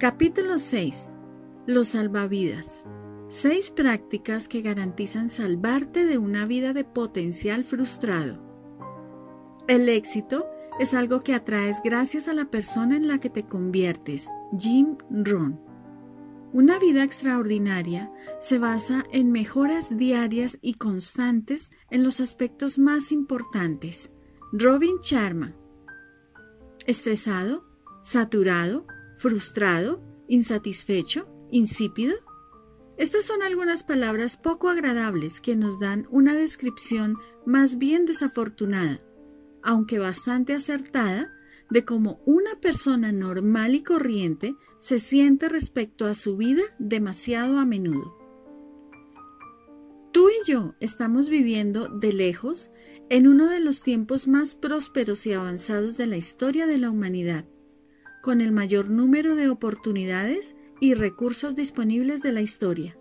Capítulo 6. Los salvavidas. Seis prácticas que garantizan salvarte de una vida de potencial frustrado. El éxito es algo que atraes gracias a la persona en la que te conviertes. Jim Rohn. Una vida extraordinaria se basa en mejoras diarias y constantes en los aspectos más importantes. Robin Sharma. Estresado, saturado, frustrado, insatisfecho, insípido. Estas son algunas palabras poco agradables que nos dan una descripción más bien desafortunada aunque bastante acertada, de cómo una persona normal y corriente se siente respecto a su vida demasiado a menudo. Tú y yo estamos viviendo de lejos en uno de los tiempos más prósperos y avanzados de la historia de la humanidad, con el mayor número de oportunidades y recursos disponibles de la historia.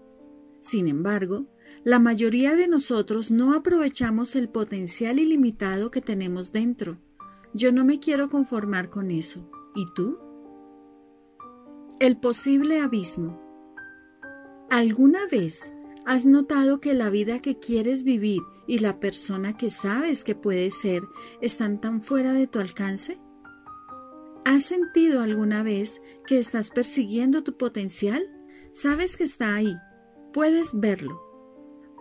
Sin embargo, la mayoría de nosotros no aprovechamos el potencial ilimitado que tenemos dentro. Yo no me quiero conformar con eso. ¿Y tú? El posible abismo. ¿Alguna vez has notado que la vida que quieres vivir y la persona que sabes que puedes ser están tan fuera de tu alcance? ¿Has sentido alguna vez que estás persiguiendo tu potencial? Sabes que está ahí, puedes verlo,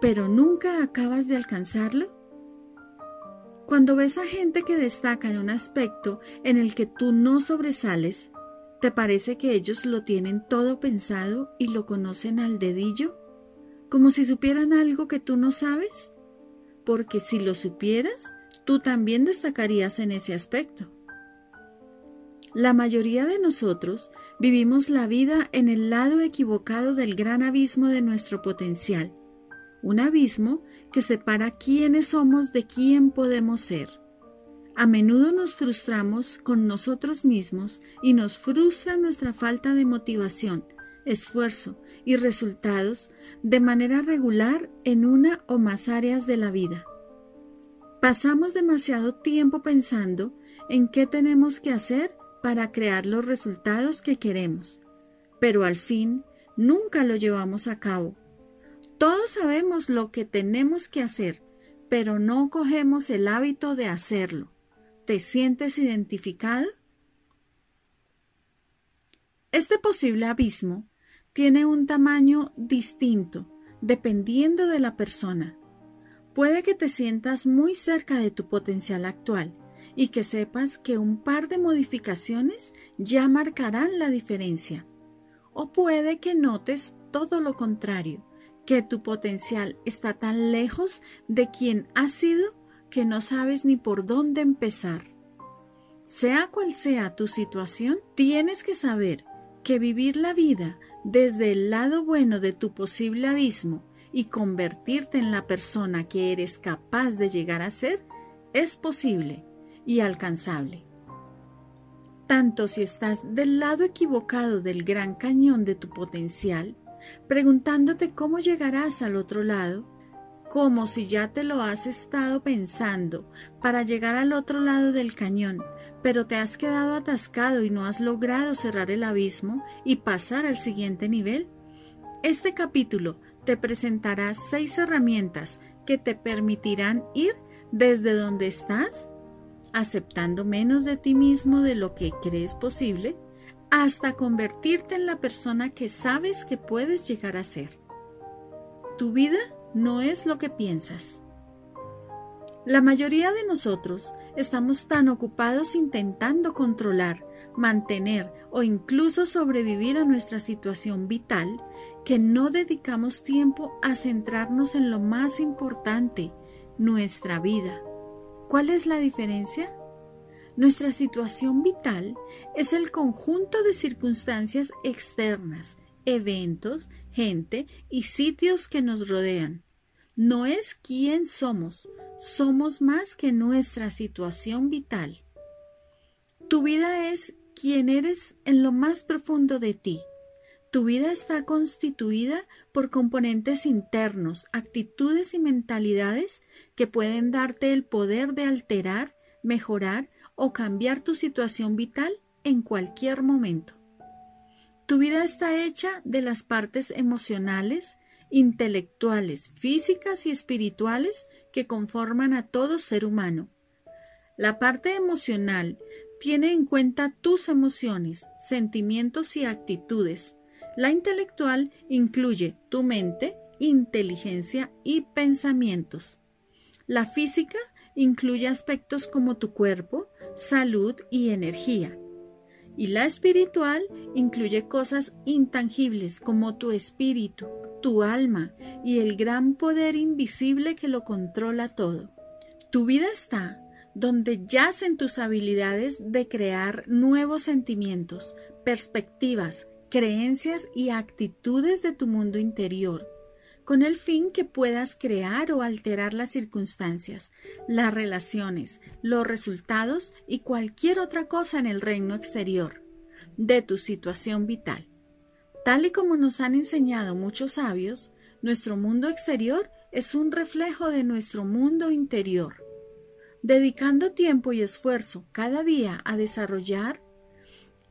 pero nunca acabas de alcanzarlo? Cuando ves a gente que destaca en un aspecto en el que tú no sobresales, ¿te parece que ellos lo tienen todo pensado y lo conocen al dedillo? ¿Como si supieran algo que tú no sabes? Porque si lo supieras, tú también destacarías en ese aspecto. La mayoría de nosotros vivimos la vida en el lado equivocado del gran abismo de nuestro potencial un abismo que separa quiénes somos de quién podemos ser. A menudo nos frustramos con nosotros mismos y nos frustra nuestra falta de motivación, esfuerzo y resultados de manera regular en una o más áreas de la vida. Pasamos demasiado tiempo pensando en qué tenemos que hacer para crear los resultados que queremos, pero al fin nunca lo llevamos a cabo todos sabemos lo que tenemos que hacer, pero no cogemos el hábito de hacerlo. ¿Te sientes identificado? Este posible abismo tiene un tamaño distinto dependiendo de la persona. Puede que te sientas muy cerca de tu potencial actual y que sepas que un par de modificaciones ya marcarán la diferencia. O puede que notes todo lo contrario que tu potencial está tan lejos de quien has sido que no sabes ni por dónde empezar. Sea cual sea tu situación, tienes que saber que vivir la vida desde el lado bueno de tu posible abismo y convertirte en la persona que eres capaz de llegar a ser es posible y alcanzable. Tanto si estás del lado equivocado del gran cañón de tu potencial, preguntándote cómo llegarás al otro lado, como si ya te lo has estado pensando para llegar al otro lado del cañón, pero te has quedado atascado y no has logrado cerrar el abismo y pasar al siguiente nivel? Este capítulo te presentará seis herramientas que te permitirán ir desde donde estás, aceptando menos de ti mismo de lo que crees posible, hasta convertirte en la persona que sabes que puedes llegar a ser. Tu vida no es lo que piensas. La mayoría de nosotros estamos tan ocupados intentando controlar, mantener o incluso sobrevivir a nuestra situación vital que no dedicamos tiempo a centrarnos en lo más importante, nuestra vida. ¿Cuál es la diferencia? Nuestra situación vital es el conjunto de circunstancias externas, eventos, gente y sitios que nos rodean. No es quién somos, somos más que nuestra situación vital. Tu vida es quien eres en lo más profundo de ti. Tu vida está constituida por componentes internos, actitudes y mentalidades que pueden darte el poder de alterar, mejorar o cambiar tu situación vital en cualquier momento. Tu vida está hecha de las partes emocionales, intelectuales, físicas y espirituales que conforman a todo ser humano. La parte emocional tiene en cuenta tus emociones, sentimientos y actitudes. La intelectual incluye tu mente, inteligencia y pensamientos. La física incluye aspectos como tu cuerpo, salud y energía. Y la espiritual incluye cosas intangibles como tu espíritu, tu alma y el gran poder invisible que lo controla todo. Tu vida está donde yacen tus habilidades de crear nuevos sentimientos, perspectivas, creencias y actitudes de tu mundo interior, con el fin que puedas crear o alterar las circunstancias, las relaciones, los resultados y cualquier otra cosa en el reino exterior de tu situación vital. Tal y como nos han enseñado muchos sabios, nuestro mundo exterior es un reflejo de nuestro mundo interior. Dedicando tiempo y esfuerzo cada día a desarrollar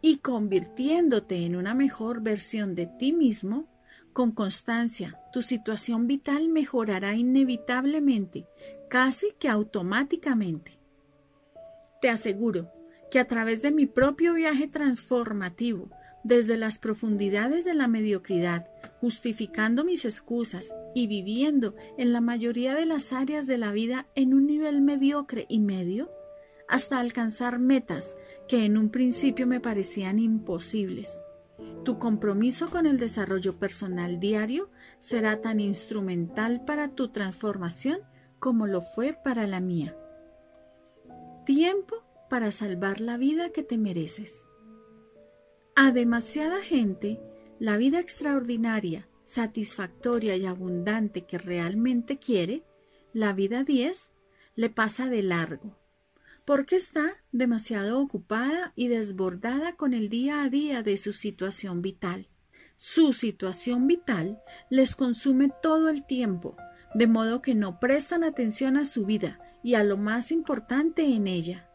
y convirtiéndote en una mejor versión de ti mismo, con constancia, tu situación vital mejorará inevitablemente, casi que automáticamente. Te aseguro que a través de mi propio viaje transformativo, desde las profundidades de la mediocridad, justificando mis excusas y viviendo en la mayoría de las áreas de la vida en un nivel mediocre y medio, hasta alcanzar metas que en un principio me parecían imposibles. Tu compromiso con el desarrollo personal diario será tan instrumental para tu transformación como lo fue para la mía. Tiempo para salvar la vida que te mereces. A demasiada gente, la vida extraordinaria, satisfactoria y abundante que realmente quiere, la vida 10, le pasa de largo, porque está demasiado ocupada y desbordada con el día a día de su situación vital. Su situación vital les consume todo el tiempo, de modo que no prestan atención a su vida y a lo más importante en ella,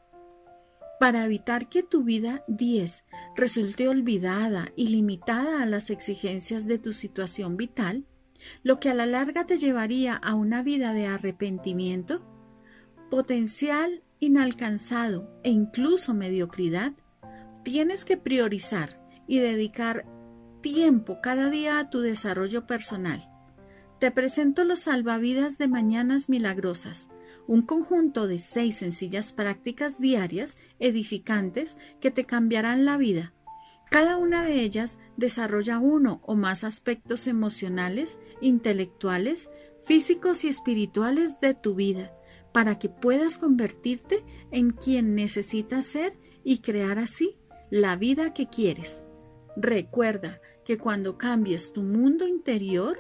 para evitar que tu vida 10 resulte olvidada y limitada a las exigencias de tu situación vital, lo que a la larga te llevaría a una vida de arrepentimiento, potencial inalcanzado e incluso mediocridad, tienes que priorizar y dedicar tiempo cada día a tu desarrollo personal. Te presento los salvavidas de mañanas milagrosas, un conjunto de seis sencillas prácticas diarias edificantes que te cambiarán la vida. Cada una de ellas desarrolla uno o más aspectos emocionales, intelectuales, físicos y espirituales de tu vida, para que puedas convertirte en quien necesitas ser y crear así la vida que quieres. Recuerda que cuando cambies tu mundo interior,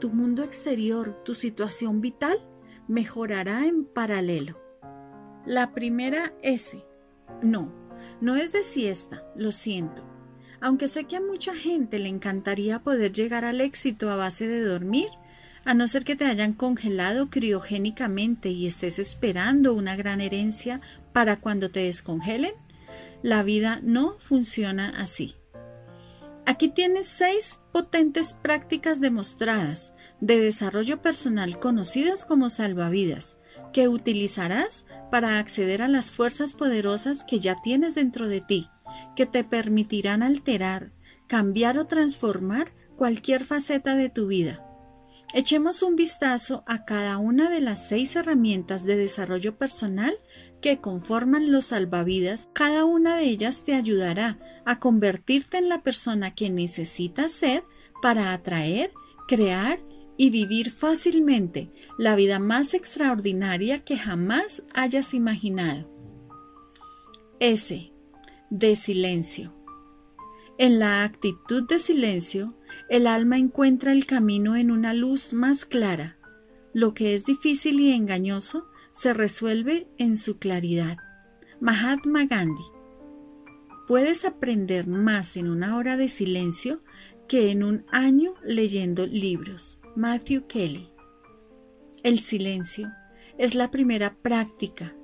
tu mundo exterior, tu situación vital, mejorará en paralelo. La primera S. No, no es de siesta, lo siento. Aunque sé que a mucha gente le encantaría poder llegar al éxito a base de dormir, a no ser que te hayan congelado criogénicamente y estés esperando una gran herencia para cuando te descongelen, la vida no funciona así. Aquí tienes seis potentes prácticas demostradas de desarrollo personal conocidas como salvavidas, que utilizarás para acceder a las fuerzas poderosas que ya tienes dentro de ti, que te permitirán alterar, cambiar o transformar cualquier faceta de tu vida. Echemos un vistazo a cada una de las seis herramientas de desarrollo personal que conforman los salvavidas. Cada una de ellas te ayudará a convertirte en la persona que necesitas ser para atraer, crear y vivir fácilmente la vida más extraordinaria que jamás hayas imaginado. S. De silencio. En la actitud de silencio, el alma encuentra el camino en una luz más clara. Lo que es difícil y engañoso se resuelve en su claridad. Mahatma Gandhi. Puedes aprender más en una hora de silencio que en un año leyendo libros. Matthew Kelly. El silencio es la primera práctica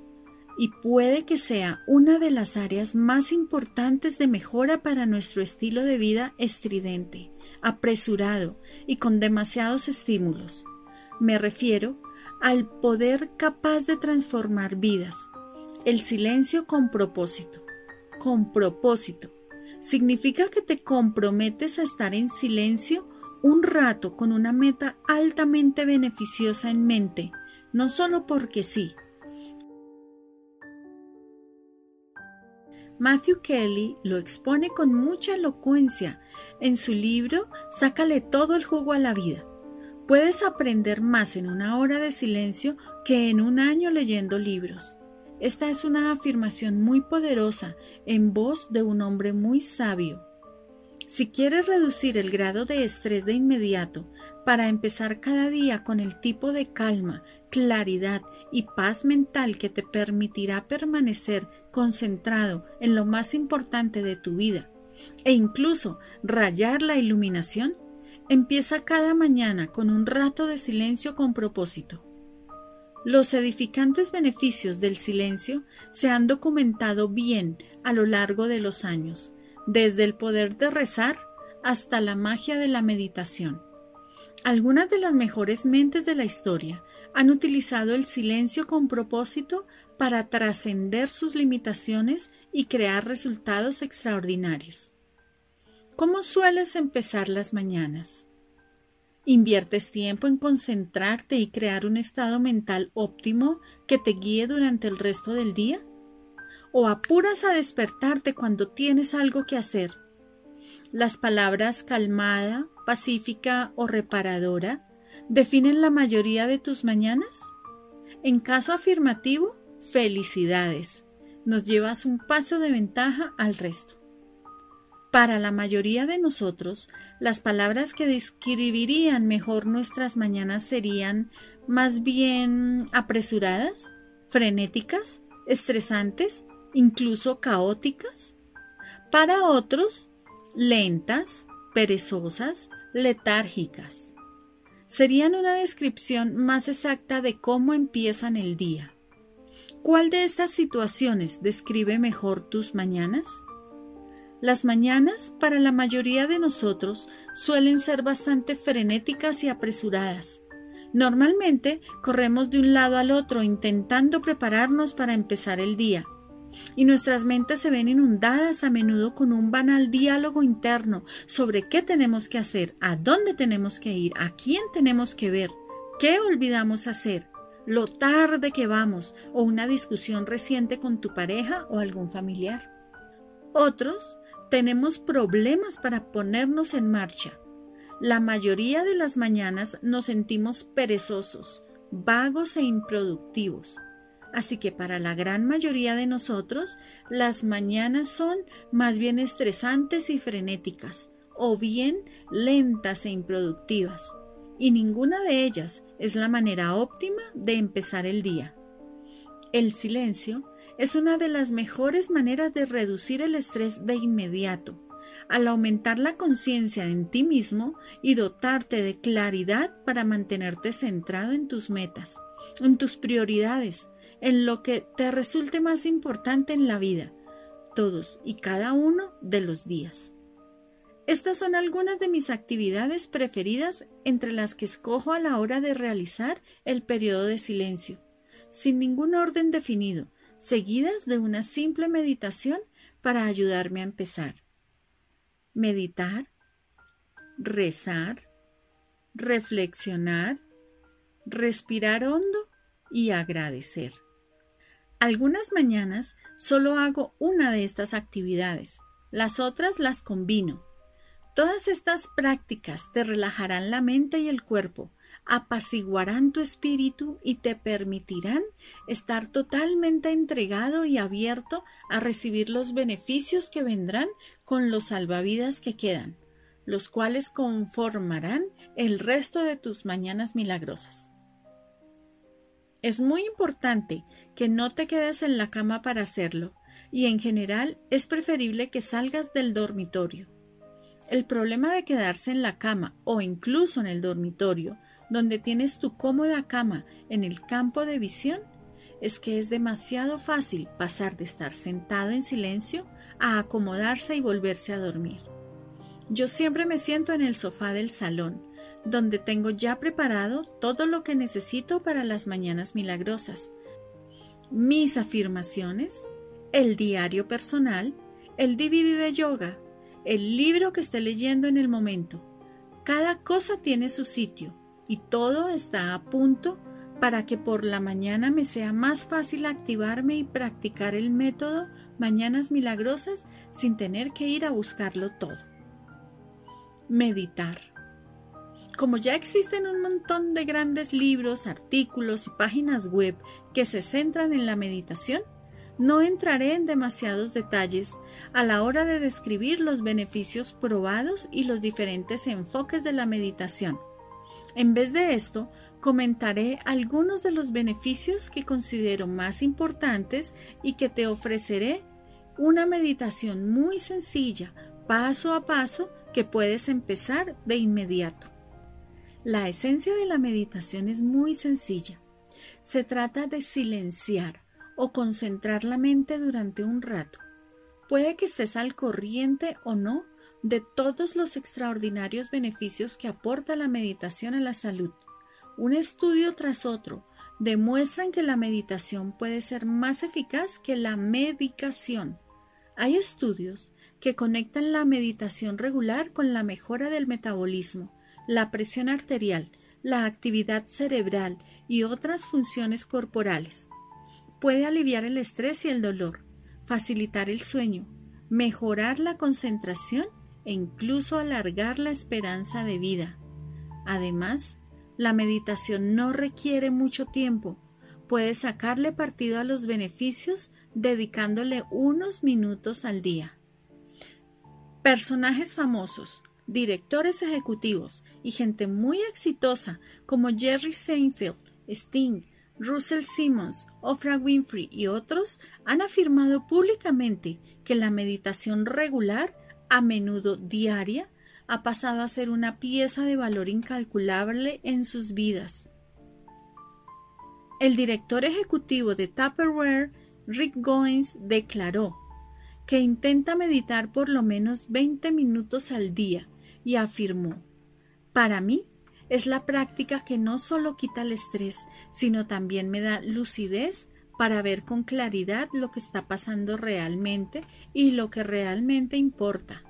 y puede que sea una de las áreas más importantes de mejora para nuestro estilo de vida estridente, apresurado y con demasiados estímulos. Me refiero al poder capaz de transformar vidas, el silencio con propósito. Con propósito. Significa que te comprometes a estar en silencio un rato con una meta altamente beneficiosa en mente, no solo porque sí, Matthew Kelly lo expone con mucha elocuencia en su libro Sácale todo el jugo a la vida. Puedes aprender más en una hora de silencio que en un año leyendo libros. Esta es una afirmación muy poderosa en voz de un hombre muy sabio. Si quieres reducir el grado de estrés de inmediato para empezar cada día con el tipo de calma claridad y paz mental que te permitirá permanecer concentrado en lo más importante de tu vida e incluso rayar la iluminación, empieza cada mañana con un rato de silencio con propósito. Los edificantes beneficios del silencio se han documentado bien a lo largo de los años, desde el poder de rezar hasta la magia de la meditación. Algunas de las mejores mentes de la historia han utilizado el silencio con propósito para trascender sus limitaciones y crear resultados extraordinarios. ¿Cómo sueles empezar las mañanas? ¿Inviertes tiempo en concentrarte y crear un estado mental óptimo que te guíe durante el resto del día? ¿O apuras a despertarte cuando tienes algo que hacer? Las palabras calmada, pacífica o reparadora definen la mayoría de tus mañanas? En caso afirmativo, felicidades. Nos llevas un paso de ventaja al resto. Para la mayoría de nosotros, las palabras que describirían mejor nuestras mañanas serían más bien apresuradas, frenéticas, estresantes, incluso caóticas. Para otros, lentas, perezosas, letárgicas serían una descripción más exacta de cómo empiezan el día. ¿Cuál de estas situaciones describe mejor tus mañanas? Las mañanas para la mayoría de nosotros suelen ser bastante frenéticas y apresuradas. Normalmente corremos de un lado al otro intentando prepararnos para empezar el día y nuestras mentes se ven inundadas a menudo con un banal diálogo interno sobre qué tenemos que hacer, a dónde tenemos que ir, a quién tenemos que ver, qué olvidamos hacer, lo tarde que vamos o una discusión reciente con tu pareja o algún familiar. Otros tenemos problemas para ponernos en marcha. La mayoría de las mañanas nos sentimos perezosos, vagos e improductivos. Así que para la gran mayoría de nosotros, las mañanas son más bien estresantes y frenéticas, o bien lentas e improductivas, y ninguna de ellas es la manera óptima de empezar el día. El silencio es una de las mejores maneras de reducir el estrés de inmediato, al aumentar la conciencia en ti mismo y dotarte de claridad para mantenerte centrado en tus metas, en tus prioridades, en lo que te resulte más importante en la vida, todos y cada uno de los días. Estas son algunas de mis actividades preferidas entre las que escojo a la hora de realizar el periodo de silencio, sin ningún orden definido, seguidas de una simple meditación para ayudarme a empezar. Meditar, rezar, reflexionar, respirar hondo y agradecer. Algunas mañanas solo hago una de estas actividades, las otras las combino. Todas estas prácticas te relajarán la mente y el cuerpo, apaciguarán tu espíritu y te permitirán estar totalmente entregado y abierto a recibir los beneficios que vendrán con los salvavidas que quedan, los cuales conformarán el resto de tus mañanas milagrosas. Es muy importante que no te quedes en la cama para hacerlo y en general es preferible que salgas del dormitorio. El problema de quedarse en la cama o incluso en el dormitorio, donde tienes tu cómoda cama en el campo de visión, es que es demasiado fácil pasar de estar sentado en silencio a acomodarse y volverse a dormir. Yo siempre me siento en el sofá del salón, donde tengo ya preparado todo lo que necesito para las mañanas milagrosas. Mis afirmaciones, el diario personal, el DVD de yoga, el libro que esté leyendo en el momento. Cada cosa tiene su sitio y todo está a punto para que por la mañana me sea más fácil activarme y practicar el método Mañanas Milagrosas sin tener que ir a buscarlo todo. Meditar. Como ya existen un montón de grandes libros, artículos y páginas web que se centran en la meditación, no entraré en demasiados detalles a la hora de describir los beneficios probados y los diferentes enfoques de la meditación. En vez de esto, comentaré algunos de los beneficios que considero más importantes y que te ofreceré una meditación muy sencilla, paso a paso, que puedes empezar de inmediato. La esencia de la meditación es muy sencilla. Se trata de silenciar o concentrar la mente durante un rato. Puede que estés al corriente o no de todos los extraordinarios beneficios que aporta la meditación a la salud. Un estudio tras otro demuestran que la meditación puede ser más eficaz que la medicación. Hay estudios que conectan la meditación regular con la mejora del metabolismo, la presión arterial, la actividad cerebral y otras funciones corporales. Puede aliviar el estrés y el dolor, facilitar el sueño, mejorar la concentración e incluso alargar la esperanza de vida. Además, la meditación no requiere mucho tiempo. Puedes sacarle partido a los beneficios dedicándole unos minutos al día. Personajes famosos, directores ejecutivos y gente muy exitosa como Jerry Seinfeld, Sting, Russell Simmons, Oprah Winfrey y otros han afirmado públicamente que la meditación regular a menudo diaria, ha pasado a ser una pieza de valor incalculable en sus vidas. El director ejecutivo de Tupperware, Rick Goins, declaró que intenta meditar por lo menos 20 minutos al día y afirmó, para mí es la práctica que no solo quita el estrés, sino también me da lucidez para ver con claridad lo que está pasando realmente y lo que realmente importa.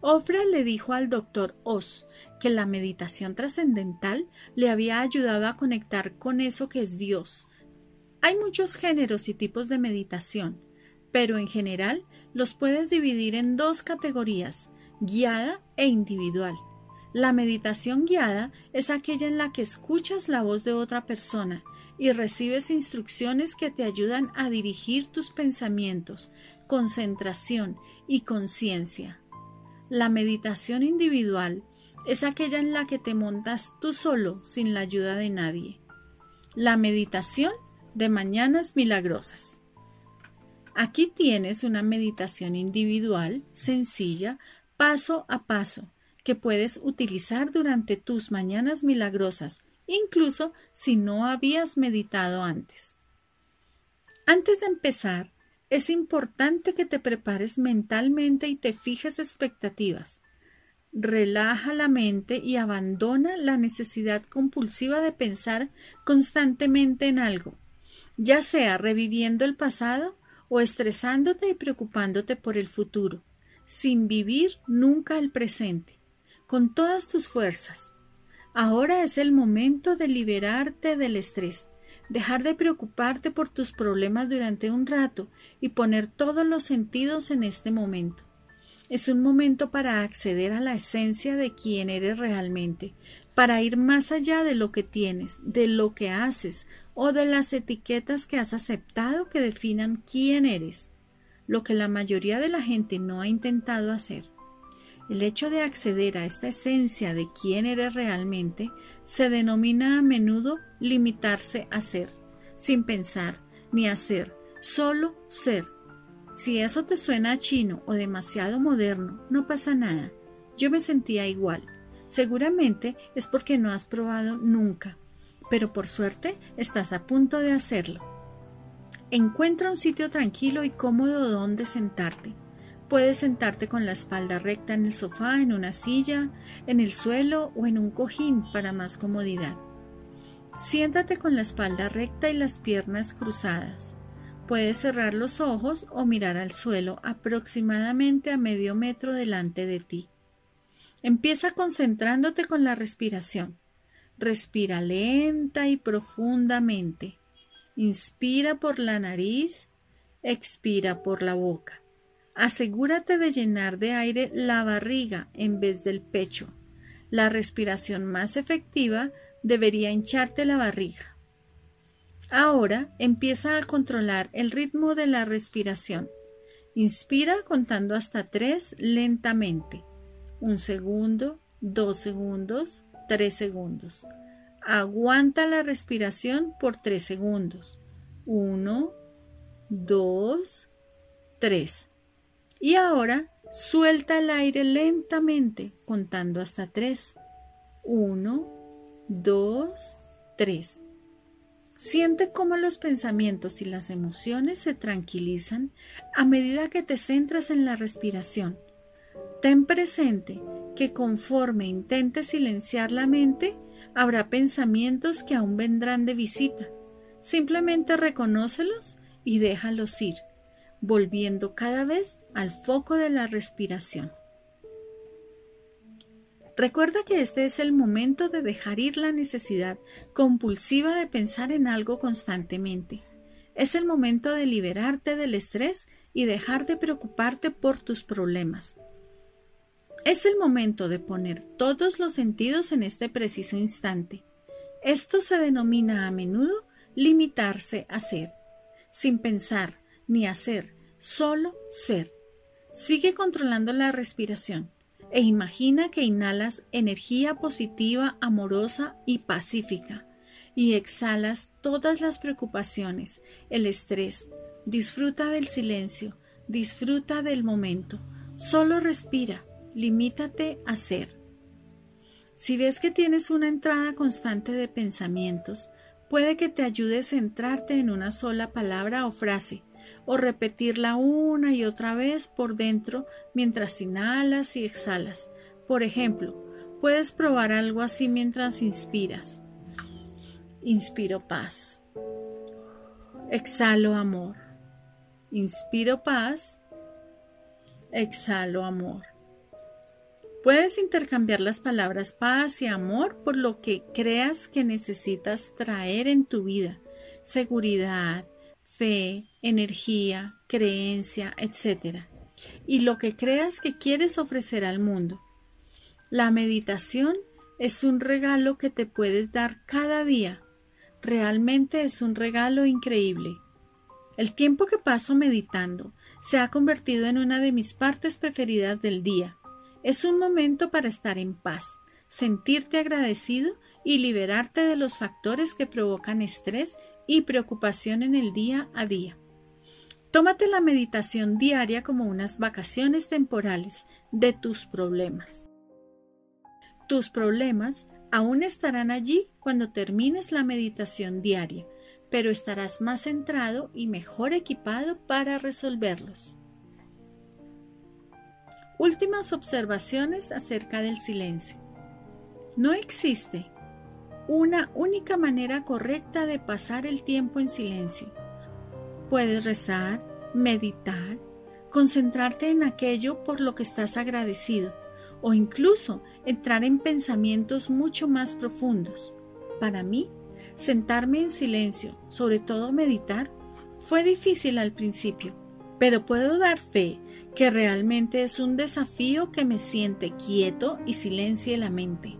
Ofra le dijo al doctor Oz que la meditación trascendental le había ayudado a conectar con eso que es Dios. Hay muchos géneros y tipos de meditación, pero en general los puedes dividir en dos categorías, guiada e individual. La meditación guiada es aquella en la que escuchas la voz de otra persona y recibes instrucciones que te ayudan a dirigir tus pensamientos, concentración y conciencia. La meditación individual es aquella en la que te montas tú solo sin la ayuda de nadie. La meditación de mañanas milagrosas. Aquí tienes una meditación individual, sencilla, paso a paso, que puedes utilizar durante tus mañanas milagrosas incluso si no habías meditado antes. Antes de empezar, es importante que te prepares mentalmente y te fijes expectativas. Relaja la mente y abandona la necesidad compulsiva de pensar constantemente en algo, ya sea reviviendo el pasado o estresándote y preocupándote por el futuro, sin vivir nunca el presente, con todas tus fuerzas. Ahora es el momento de liberarte del estrés, dejar de preocuparte por tus problemas durante un rato y poner todos los sentidos en este momento. Es un momento para acceder a la esencia de quién eres realmente, para ir más allá de lo que tienes, de lo que haces o de las etiquetas que has aceptado que definan quién eres, lo que la mayoría de la gente no ha intentado hacer. El hecho de acceder a esta esencia de quién eres realmente se denomina a menudo limitarse a ser, sin pensar ni hacer, solo ser. Si eso te suena chino o demasiado moderno, no pasa nada. Yo me sentía igual. Seguramente es porque no has probado nunca, pero por suerte estás a punto de hacerlo. Encuentra un sitio tranquilo y cómodo donde sentarte. Puedes sentarte con la espalda recta en el sofá, en una silla, en el suelo o en un cojín para más comodidad. Siéntate con la espalda recta y las piernas cruzadas. Puedes cerrar los ojos o mirar al suelo aproximadamente a medio metro delante de ti. Empieza concentrándote con la respiración. Respira lenta y profundamente. Inspira por la nariz, expira por la boca. Asegúrate de llenar de aire la barriga en vez del pecho. La respiración más efectiva debería hincharte la barriga. Ahora empieza a controlar el ritmo de la respiración. Inspira contando hasta tres lentamente. Un segundo, dos segundos, tres segundos. Aguanta la respiración por tres segundos. Uno, dos, tres. Y ahora suelta el aire lentamente contando hasta tres. Uno, dos, tres. Siente cómo los pensamientos y las emociones se tranquilizan a medida que te centras en la respiración. Ten presente que conforme intentes silenciar la mente, habrá pensamientos que aún vendrán de visita. Simplemente reconócelos y déjalos ir, volviendo cada vez al foco de la respiración. Recuerda que este es el momento de dejar ir la necesidad compulsiva de pensar en algo constantemente. Es el momento de liberarte del estrés y dejar de preocuparte por tus problemas. Es el momento de poner todos los sentidos en este preciso instante. Esto se denomina a menudo limitarse a ser, sin pensar ni hacer, solo ser. Sigue controlando la respiración e imagina que inhalas energía positiva, amorosa y pacífica y exhalas todas las preocupaciones, el estrés. Disfruta del silencio, disfruta del momento. Solo respira, limítate a ser. Si ves que tienes una entrada constante de pensamientos, puede que te ayude a centrarte en una sola palabra o frase o repetirla una y otra vez por dentro mientras inhalas y exhalas. Por ejemplo, puedes probar algo así mientras inspiras. Inspiro paz. Exhalo amor. Inspiro paz. Exhalo amor. Puedes intercambiar las palabras paz y amor por lo que creas que necesitas traer en tu vida. Seguridad, fe, energía, creencia, etc. Y lo que creas que quieres ofrecer al mundo. La meditación es un regalo que te puedes dar cada día. Realmente es un regalo increíble. El tiempo que paso meditando se ha convertido en una de mis partes preferidas del día. Es un momento para estar en paz, sentirte agradecido y liberarte de los factores que provocan estrés y preocupación en el día a día. Tómate la meditación diaria como unas vacaciones temporales de tus problemas. Tus problemas aún estarán allí cuando termines la meditación diaria, pero estarás más centrado y mejor equipado para resolverlos. Últimas observaciones acerca del silencio. No existe una única manera correcta de pasar el tiempo en silencio. Puedes rezar, meditar, concentrarte en aquello por lo que estás agradecido o incluso entrar en pensamientos mucho más profundos. Para mí, sentarme en silencio, sobre todo meditar, fue difícil al principio, pero puedo dar fe que realmente es un desafío que me siente quieto y silencie la mente.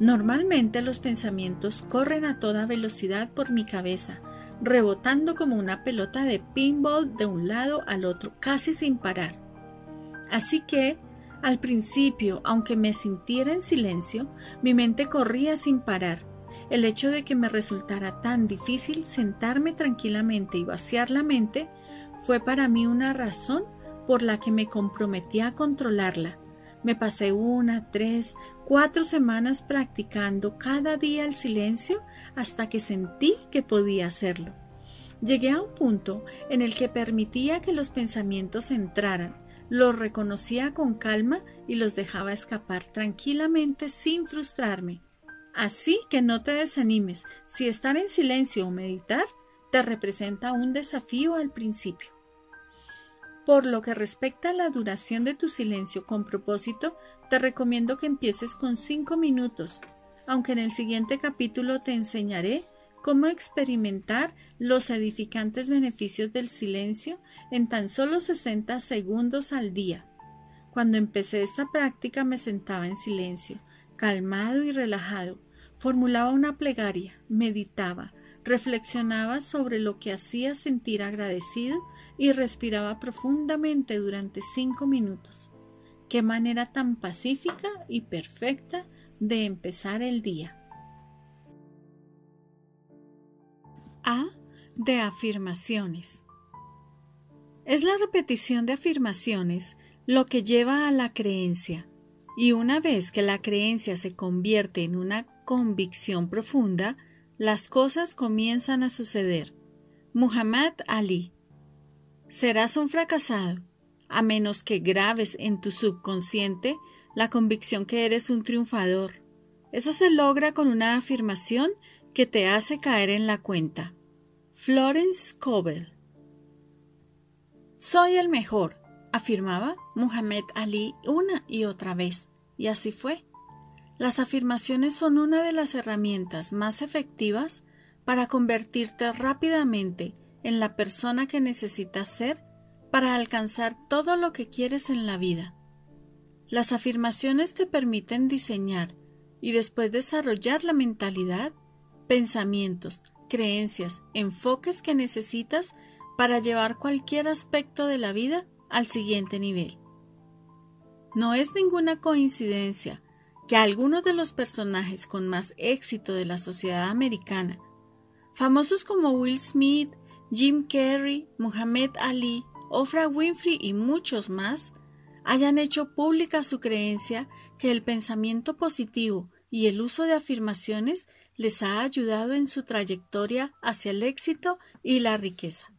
Normalmente los pensamientos corren a toda velocidad por mi cabeza, rebotando como una pelota de pinball de un lado al otro, casi sin parar. Así que, al principio, aunque me sintiera en silencio, mi mente corría sin parar. El hecho de que me resultara tan difícil sentarme tranquilamente y vaciar la mente fue para mí una razón por la que me comprometí a controlarla me pasé una, tres, cuatro semanas practicando cada día el silencio hasta que sentí que podía hacerlo. Llegué a un punto en el que permitía que los pensamientos entraran, los reconocía con calma y los dejaba escapar tranquilamente sin frustrarme. Así que no te desanimes si estar en silencio o meditar te representa un desafío al principio. Por lo que respecta a la duración de tu silencio con propósito, te recomiendo que empieces con cinco minutos, aunque en el siguiente capítulo te enseñaré cómo experimentar los edificantes beneficios del silencio en tan solo 60 segundos al día. Cuando empecé esta práctica me sentaba en silencio, calmado y relajado, formulaba una plegaria, meditaba, reflexionaba sobre lo que hacía sentir agradecido y respiraba profundamente durante cinco minutos. Qué manera tan pacífica y perfecta de empezar el día. A de afirmaciones. Es la repetición de afirmaciones lo que lleva a la creencia, y una vez que la creencia se convierte en una convicción profunda, las cosas comienzan a suceder. Muhammad Ali. Serás un fracasado, a menos que grabes en tu subconsciente la convicción que eres un triunfador. Eso se logra con una afirmación que te hace caer en la cuenta. Florence Cobell. Soy el mejor, afirmaba Muhammad Ali una y otra vez, y así fue. Las afirmaciones son una de las herramientas más efectivas para convertirte rápidamente en la persona que necesitas ser para alcanzar todo lo que quieres en la vida. Las afirmaciones te permiten diseñar y después desarrollar la mentalidad, pensamientos, creencias, enfoques que necesitas para llevar cualquier aspecto de la vida al siguiente nivel. No es ninguna coincidencia que algunos de los personajes con más éxito de la sociedad americana, famosos como Will Smith, Jim Carrey, Muhammad Ali, Oprah Winfrey y muchos más, hayan hecho pública su creencia que el pensamiento positivo y el uso de afirmaciones les ha ayudado en su trayectoria hacia el éxito y la riqueza.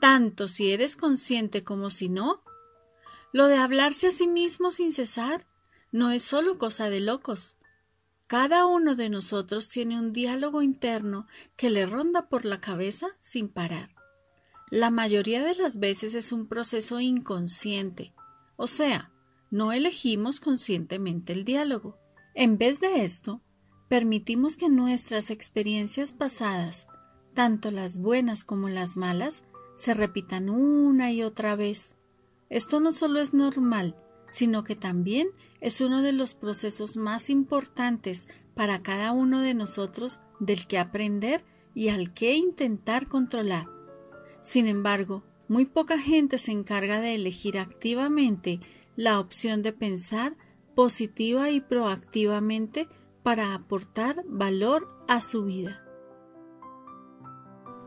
Tanto si eres consciente como si no, lo de hablarse a sí mismo sin cesar no es solo cosa de locos. Cada uno de nosotros tiene un diálogo interno que le ronda por la cabeza sin parar. La mayoría de las veces es un proceso inconsciente, o sea, no elegimos conscientemente el diálogo. En vez de esto, permitimos que nuestras experiencias pasadas, tanto las buenas como las malas, se repitan una y otra vez. Esto no solo es normal, sino que también es uno de los procesos más importantes para cada uno de nosotros del que aprender y al que intentar controlar. Sin embargo, muy poca gente se encarga de elegir activamente la opción de pensar positiva y proactivamente para aportar valor a su vida.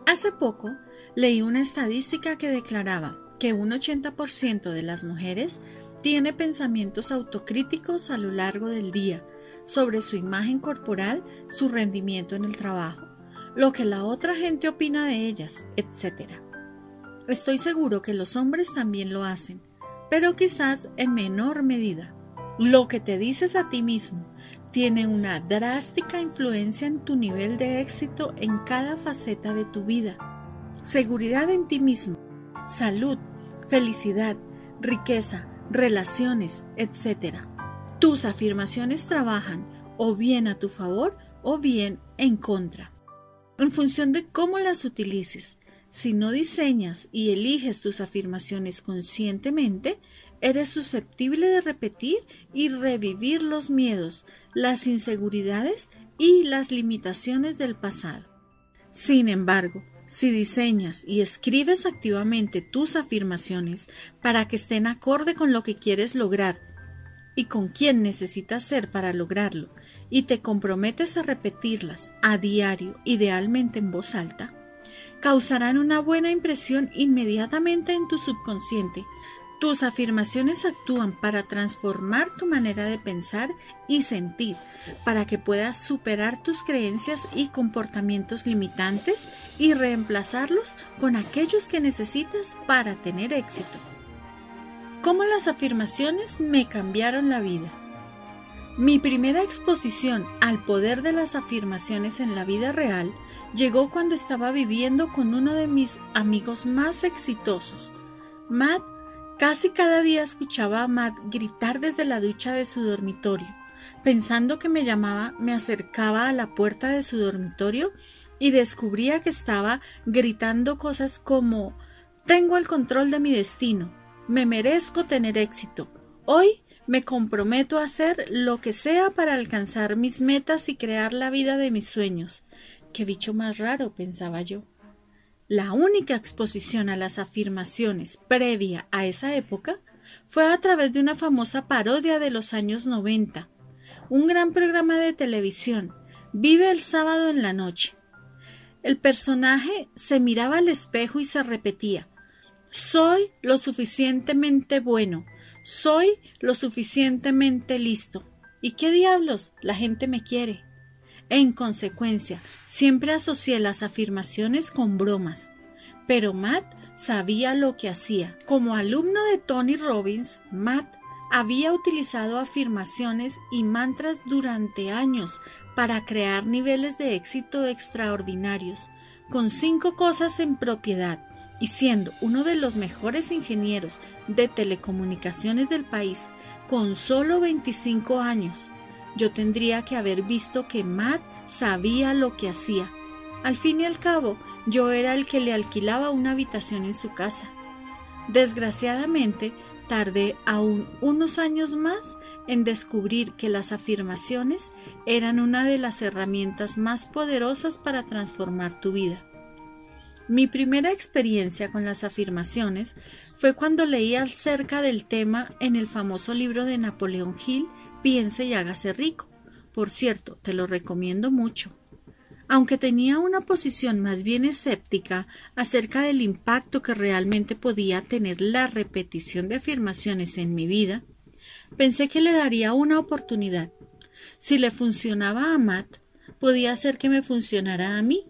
Hace poco leí una estadística que declaraba que un 80% de las mujeres tiene pensamientos autocríticos a lo largo del día sobre su imagen corporal, su rendimiento en el trabajo, lo que la otra gente opina de ellas, etc. Estoy seguro que los hombres también lo hacen, pero quizás en menor medida. Lo que te dices a ti mismo tiene una drástica influencia en tu nivel de éxito en cada faceta de tu vida. Seguridad en ti mismo, salud, felicidad, riqueza, relaciones, etc. Tus afirmaciones trabajan o bien a tu favor o bien en contra. En función de cómo las utilices, si no diseñas y eliges tus afirmaciones conscientemente, eres susceptible de repetir y revivir los miedos, las inseguridades y las limitaciones del pasado. Sin embargo, si diseñas y escribes activamente tus afirmaciones para que estén acorde con lo que quieres lograr y con quién necesitas ser para lograrlo, y te comprometes a repetirlas a diario, idealmente en voz alta, causarán una buena impresión inmediatamente en tu subconsciente, Tus afirmaciones actúan para transformar tu manera de pensar y sentir, para que puedas superar tus creencias y comportamientos limitantes y reemplazarlos con aquellos que necesitas para tener éxito. ¿Cómo las afirmaciones me cambiaron la vida? Mi primera exposición al poder de las afirmaciones en la vida real llegó cuando estaba viviendo con uno de mis amigos más exitosos, Matt Casi cada día escuchaba a Matt gritar desde la ducha de su dormitorio. Pensando que me llamaba, me acercaba a la puerta de su dormitorio y descubría que estaba gritando cosas como Tengo el control de mi destino, me merezco tener éxito, hoy me comprometo a hacer lo que sea para alcanzar mis metas y crear la vida de mis sueños. Qué bicho más raro, pensaba yo. La única exposición a las afirmaciones previa a esa época fue a través de una famosa parodia de los años 90, un gran programa de televisión, Vive el sábado en la noche. El personaje se miraba al espejo y se repetía Soy lo suficientemente bueno, soy lo suficientemente listo. ¿Y qué diablos? La gente me quiere. En consecuencia, siempre asocié las afirmaciones con bromas. Pero Matt sabía lo que hacía. Como alumno de Tony Robbins, Matt había utilizado afirmaciones y mantras durante años para crear niveles de éxito extraordinarios, con cinco cosas en propiedad y siendo uno de los mejores ingenieros de telecomunicaciones del país con solo 25 años. Yo tendría que haber visto que Matt sabía lo que hacía. Al fin y al cabo, yo era el que le alquilaba una habitación en su casa. Desgraciadamente, tardé aún unos años más en descubrir que las afirmaciones eran una de las herramientas más poderosas para transformar tu vida. Mi primera experiencia con las afirmaciones fue cuando leí acerca del tema en el famoso libro de Napoleón Hill, Piense y hágase rico. Por cierto, te lo recomiendo mucho. Aunque tenía una posición más bien escéptica acerca del impacto que realmente podía tener la repetición de afirmaciones en mi vida, pensé que le daría una oportunidad. Si le funcionaba a Matt, podía ser que me funcionara a mí.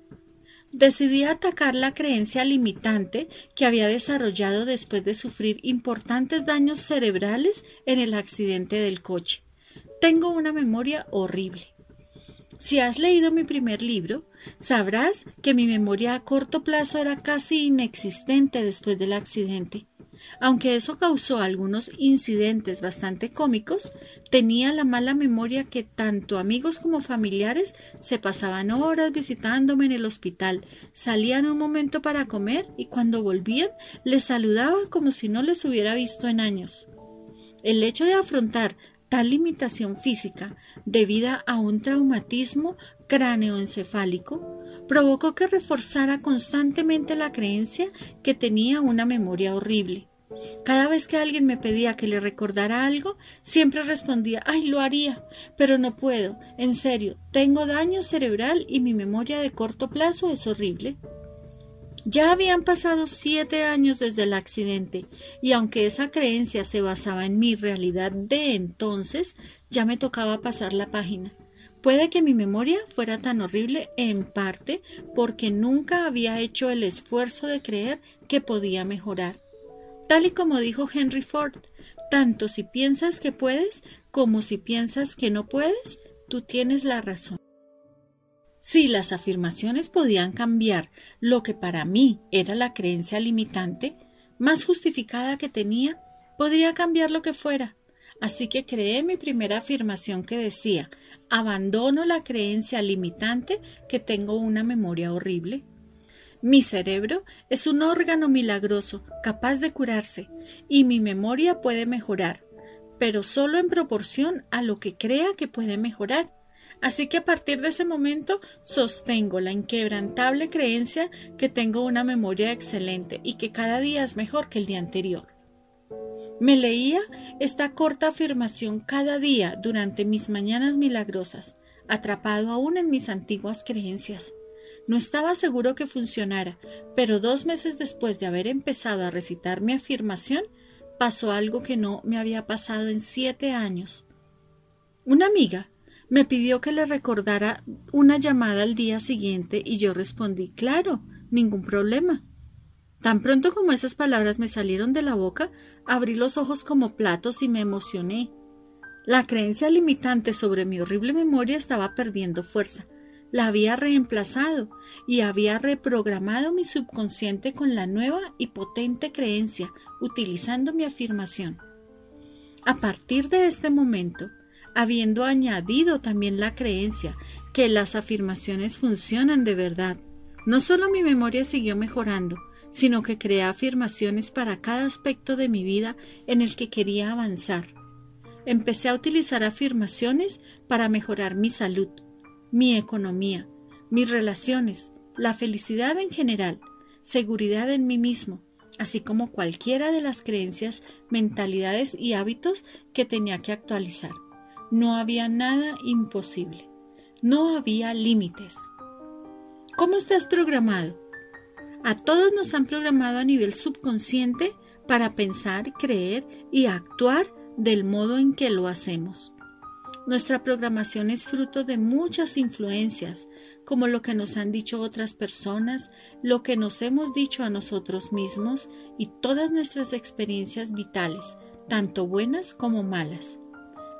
Decidí atacar la creencia limitante que había desarrollado después de sufrir importantes daños cerebrales en el accidente del coche. Tengo una memoria horrible. Si has leído mi primer libro, sabrás que mi memoria a corto plazo era casi inexistente después del accidente. Aunque eso causó algunos incidentes bastante cómicos, tenía la mala memoria que tanto amigos como familiares se pasaban horas visitándome en el hospital, salían un momento para comer y cuando volvían les saludaba como si no les hubiera visto en años. El hecho de afrontar Tal limitación física, debida a un traumatismo cráneoencefálico, provocó que reforzara constantemente la creencia que tenía una memoria horrible. Cada vez que alguien me pedía que le recordara algo, siempre respondía ay, lo haría, pero no puedo, en serio, tengo daño cerebral y mi memoria de corto plazo es horrible. Ya habían pasado siete años desde el accidente, y aunque esa creencia se basaba en mi realidad de entonces, ya me tocaba pasar la página. Puede que mi memoria fuera tan horrible en parte porque nunca había hecho el esfuerzo de creer que podía mejorar. Tal y como dijo Henry Ford, tanto si piensas que puedes como si piensas que no puedes, tú tienes la razón. Si las afirmaciones podían cambiar lo que para mí era la creencia limitante, más justificada que tenía, podría cambiar lo que fuera. Así que creé mi primera afirmación que decía abandono la creencia limitante que tengo una memoria horrible. Mi cerebro es un órgano milagroso, capaz de curarse, y mi memoria puede mejorar, pero solo en proporción a lo que crea que puede mejorar. Así que a partir de ese momento sostengo la inquebrantable creencia que tengo una memoria excelente y que cada día es mejor que el día anterior. Me leía esta corta afirmación cada día durante mis mañanas milagrosas, atrapado aún en mis antiguas creencias. No estaba seguro que funcionara, pero dos meses después de haber empezado a recitar mi afirmación, pasó algo que no me había pasado en siete años. Una amiga me pidió que le recordara una llamada al día siguiente y yo respondí claro, ningún problema. Tan pronto como esas palabras me salieron de la boca, abrí los ojos como platos y me emocioné. La creencia limitante sobre mi horrible memoria estaba perdiendo fuerza. La había reemplazado y había reprogramado mi subconsciente con la nueva y potente creencia, utilizando mi afirmación. A partir de este momento, habiendo añadido también la creencia que las afirmaciones funcionan de verdad, no solo mi memoria siguió mejorando, sino que creé afirmaciones para cada aspecto de mi vida en el que quería avanzar. Empecé a utilizar afirmaciones para mejorar mi salud, mi economía, mis relaciones, la felicidad en general, seguridad en mí mismo, así como cualquiera de las creencias, mentalidades y hábitos que tenía que actualizar. No había nada imposible. No había límites. ¿Cómo estás programado? A todos nos han programado a nivel subconsciente para pensar, creer y actuar del modo en que lo hacemos. Nuestra programación es fruto de muchas influencias, como lo que nos han dicho otras personas, lo que nos hemos dicho a nosotros mismos y todas nuestras experiencias vitales, tanto buenas como malas.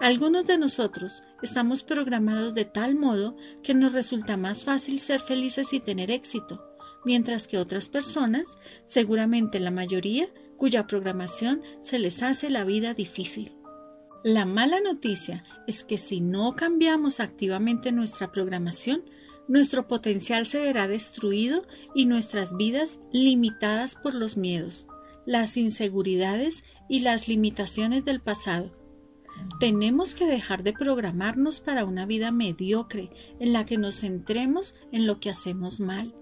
Algunos de nosotros estamos programados de tal modo que nos resulta más fácil ser felices y tener éxito mientras que otras personas, seguramente la mayoría, cuya programación se les hace la vida difícil. La mala noticia es que si no cambiamos activamente nuestra programación, nuestro potencial se verá destruido y nuestras vidas limitadas por los miedos, las inseguridades y las limitaciones del pasado. Tenemos que dejar de programarnos para una vida mediocre en la que nos centremos en lo que hacemos mal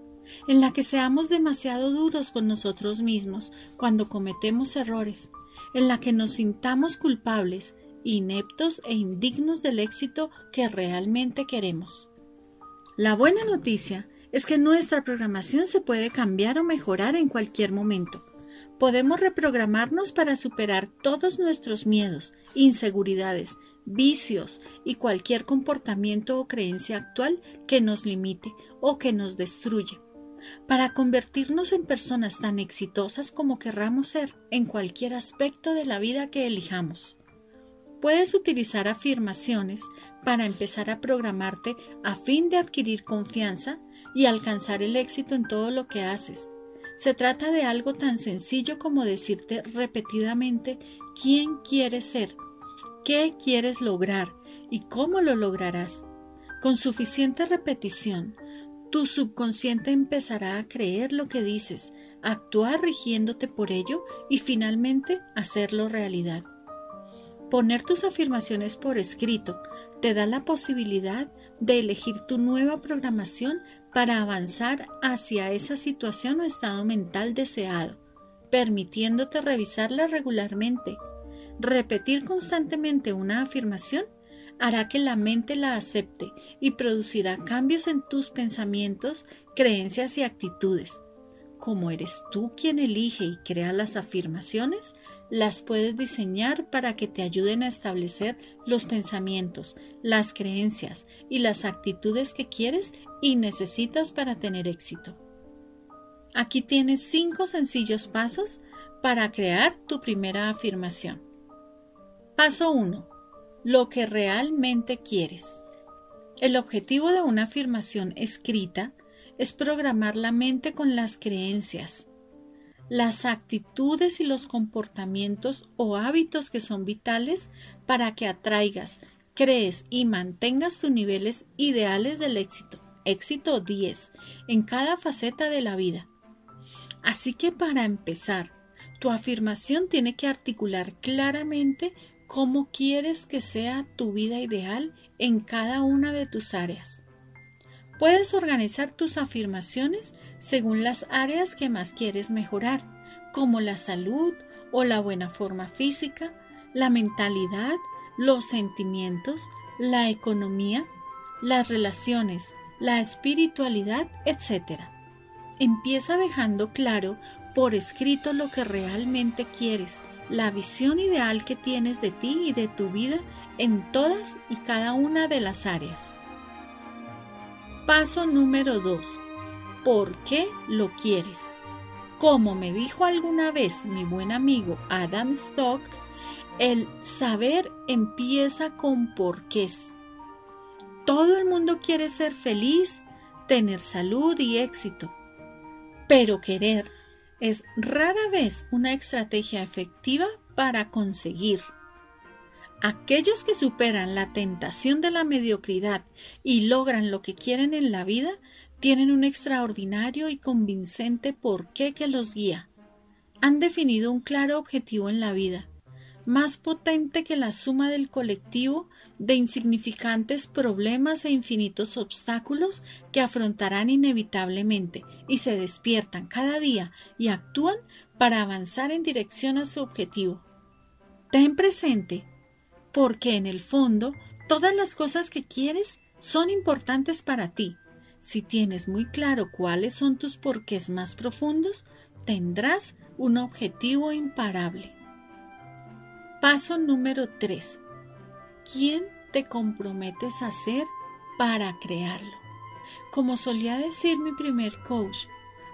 en la que seamos demasiado duros con nosotros mismos cuando cometemos errores, en la que nos sintamos culpables, ineptos e indignos del éxito que realmente queremos. La buena noticia es que nuestra programación se puede cambiar o mejorar en cualquier momento. Podemos reprogramarnos para superar todos nuestros miedos, inseguridades, vicios y cualquier comportamiento o creencia actual que nos limite o que nos destruye para convertirnos en personas tan exitosas como querramos ser en cualquier aspecto de la vida que elijamos. Puedes utilizar afirmaciones para empezar a programarte a fin de adquirir confianza y alcanzar el éxito en todo lo que haces. Se trata de algo tan sencillo como decirte repetidamente quién quieres ser, qué quieres lograr y cómo lo lograrás. Con suficiente repetición, tu subconsciente empezará a creer lo que dices, actuar rigiéndote por ello y finalmente hacerlo realidad. Poner tus afirmaciones por escrito te da la posibilidad de elegir tu nueva programación para avanzar hacia esa situación o estado mental deseado, permitiéndote revisarla regularmente. Repetir constantemente una afirmación hará que la mente la acepte y producirá cambios en tus pensamientos, creencias y actitudes. Como eres tú quien elige y crea las afirmaciones, las puedes diseñar para que te ayuden a establecer los pensamientos, las creencias y las actitudes que quieres y necesitas para tener éxito. Aquí tienes cinco sencillos pasos para crear tu primera afirmación. Paso 1 lo que realmente quieres. El objetivo de una afirmación escrita es programar la mente con las creencias, las actitudes y los comportamientos o hábitos que son vitales para que atraigas, crees y mantengas tus niveles ideales del éxito, éxito 10, en cada faceta de la vida. Así que para empezar, tu afirmación tiene que articular claramente cómo quieres que sea tu vida ideal en cada una de tus áreas. Puedes organizar tus afirmaciones según las áreas que más quieres mejorar, como la salud o la buena forma física, la mentalidad, los sentimientos, la economía, las relaciones, la espiritualidad, etc. Empieza dejando claro por escrito lo que realmente quieres la visión ideal que tienes de ti y de tu vida en todas y cada una de las áreas. Paso número 2. ¿Por qué lo quieres? Como me dijo alguna vez mi buen amigo Adam Stock, el saber empieza con porqués. Todo el mundo quiere ser feliz, tener salud y éxito, pero querer es rara vez una estrategia efectiva para conseguir. Aquellos que superan la tentación de la mediocridad y logran lo que quieren en la vida tienen un extraordinario y convincente porqué que los guía. Han definido un claro objetivo en la vida, más potente que la suma del colectivo de insignificantes problemas e infinitos obstáculos que afrontarán inevitablemente y se despiertan cada día y actúan para avanzar en dirección a su objetivo. Ten presente, porque en el fondo todas las cosas que quieres son importantes para ti si tienes muy claro cuáles son tus porqués más profundos, tendrás un objetivo imparable. Paso número 3. ¿Quién te comprometes a ser para crearlo? Como solía decir mi primer coach,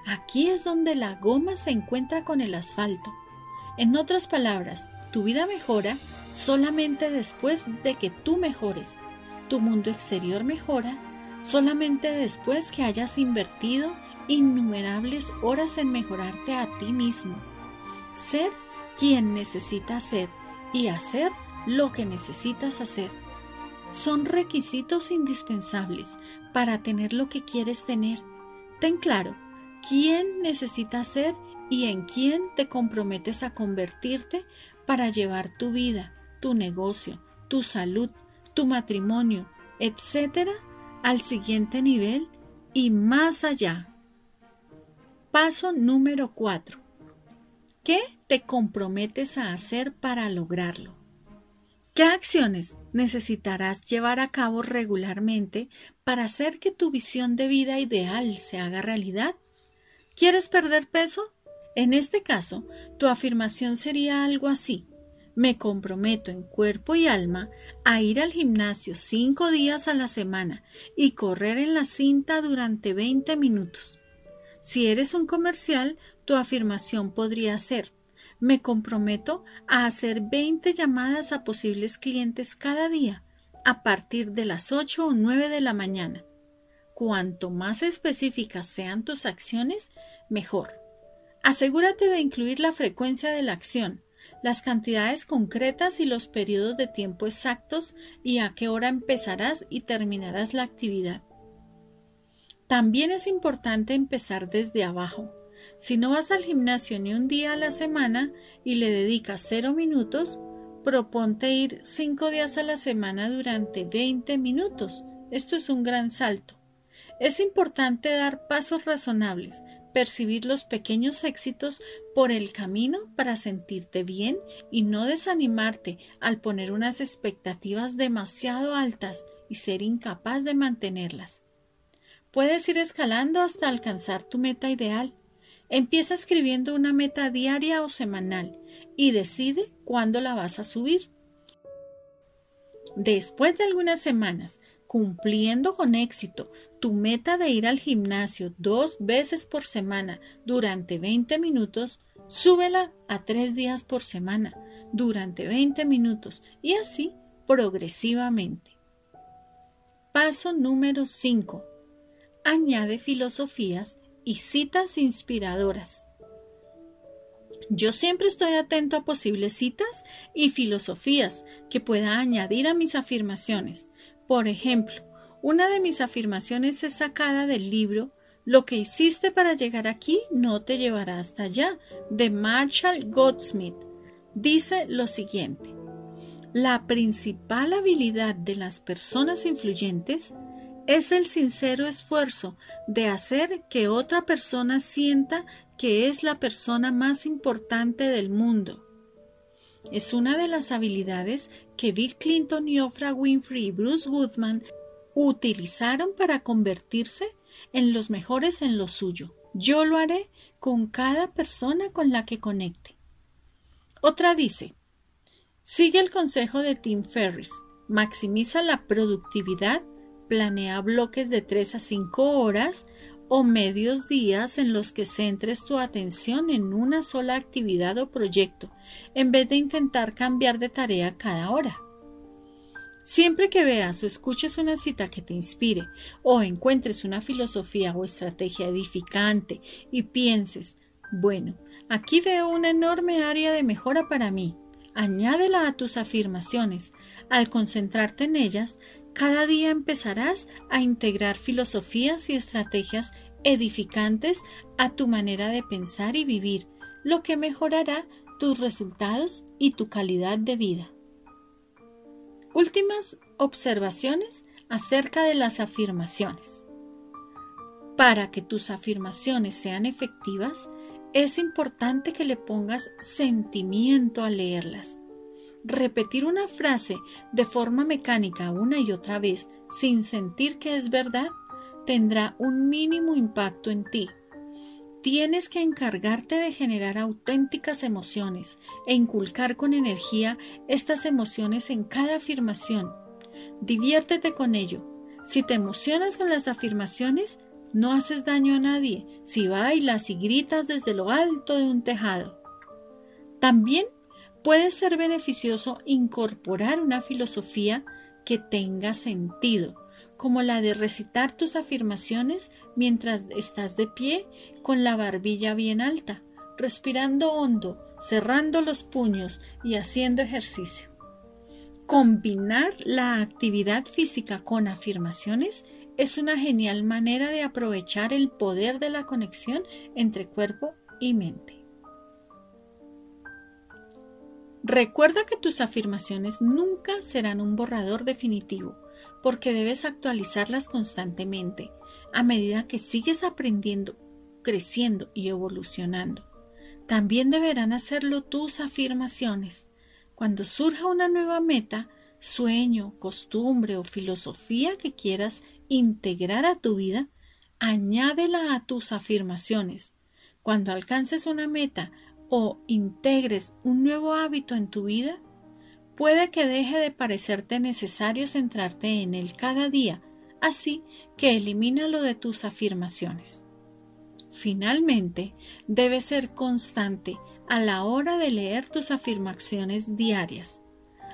aquí es donde la goma se encuentra con el asfalto. En otras palabras, tu vida mejora solamente después de que tú mejores. Tu mundo exterior mejora solamente después que hayas invertido innumerables horas en mejorarte a ti mismo. Ser quien necesitas ser y hacer lo que necesitas hacer. Son requisitos indispensables para tener lo que quieres tener. Ten claro quién necesitas ser y en quién te comprometes a convertirte para llevar tu vida, tu negocio, tu salud, tu matrimonio, etcétera, al siguiente nivel y más allá. Paso número 4. ¿Qué te comprometes a hacer para lograrlo? ¿Qué acciones necesitarás llevar a cabo regularmente para hacer que tu visión de vida ideal se haga realidad? ¿Quieres perder peso? En este caso, tu afirmación sería algo así. Me comprometo en cuerpo y alma a ir al gimnasio cinco días a la semana y correr en la cinta durante 20 minutos. Si eres un comercial, tu afirmación podría ser me comprometo a hacer 20 llamadas a posibles clientes cada día a partir de las 8 o 9 de la mañana. Cuanto más específicas sean tus acciones, mejor. Asegúrate de incluir la frecuencia de la acción, las cantidades concretas y los periodos de tiempo exactos y a qué hora empezarás y terminarás la actividad. También es importante empezar desde abajo. Si no vas al gimnasio ni un día a la semana y le dedicas cero minutos, proponte ir cinco días a la semana durante 20 minutos. Esto es un gran salto. Es importante dar pasos razonables, percibir los pequeños éxitos por el camino para sentirte bien y no desanimarte al poner unas expectativas demasiado altas y ser incapaz de mantenerlas. Puedes ir escalando hasta alcanzar tu meta ideal. Empieza escribiendo una meta diaria o semanal y decide cuándo la vas a subir. Después de algunas semanas, cumpliendo con éxito tu meta de ir al gimnasio dos veces por semana durante 20 minutos, súbela a tres días por semana durante 20 minutos y así progresivamente. Paso número 5. Añade filosofías y citas inspiradoras. Yo siempre estoy atento a posibles citas y filosofías que pueda añadir a mis afirmaciones por ejemplo, una de mis afirmaciones es sacada del libro Lo que hiciste para llegar aquí no te llevará hasta allá, de Marshall Goldsmith. Dice lo siguiente. La principal habilidad de las personas influyentes es el sincero esfuerzo de hacer que otra persona sienta que es la persona más importante del mundo. Es una de las habilidades que Bill Clinton y Oprah Winfrey y Bruce Woodman utilizaron para convertirse en los mejores en lo suyo. Yo lo haré con cada persona con la que conecte. Otra dice, sigue el consejo de Tim Ferriss, maximiza la productividad, planea bloques de 3 a 5 horas o medios días en los que centres tu atención en una sola actividad o proyecto, en vez de intentar cambiar de tarea cada hora. Siempre que veas o escuches una cita que te inspire o encuentres una filosofía o estrategia edificante y pienses, bueno, aquí veo una enorme área de mejora para mí, añádela a tus afirmaciones. Al concentrarte en ellas, cada día empezarás a integrar filosofías y estrategias edificantes a tu manera de pensar y vivir, lo que mejorará tus resultados y tu calidad de vida. Últimas observaciones acerca de las afirmaciones. Para que tus afirmaciones sean efectivas, es importante que le pongas sentimiento al leerlas. Repetir una frase de forma mecánica una y otra vez sin sentir que es verdad tendrá un mínimo impacto en ti. Tienes que encargarte de generar auténticas emociones e inculcar con energía estas emociones en cada afirmación. Diviértete con ello. Si te emocionas con las afirmaciones, no haces daño a nadie si bailas y gritas desde lo alto de un tejado. También puede ser beneficioso incorporar una filosofía que tenga sentido, como la de recitar tus afirmaciones mientras estás de pie con la barbilla bien alta, respirando hondo, cerrando los puños y haciendo ejercicio. Combinar la actividad física con afirmaciones es una genial manera de aprovechar el poder de la conexión entre cuerpo y mente. Recuerda que tus afirmaciones nunca serán un borrador definitivo, porque debes actualizarlas constantemente a medida que sigues aprendiendo, creciendo y evolucionando. También deberán hacerlo tus afirmaciones. Cuando surja una nueva meta, sueño, costumbre o filosofía que quieras integrar a tu vida, añádela a tus afirmaciones. Cuando alcances una meta o integres un nuevo hábito en tu vida, puede que deje de parecerte necesario centrarte en él cada día, así que elimínalo de tus afirmaciones. Finalmente, debes ser constante a la hora de leer tus afirmaciones diarias.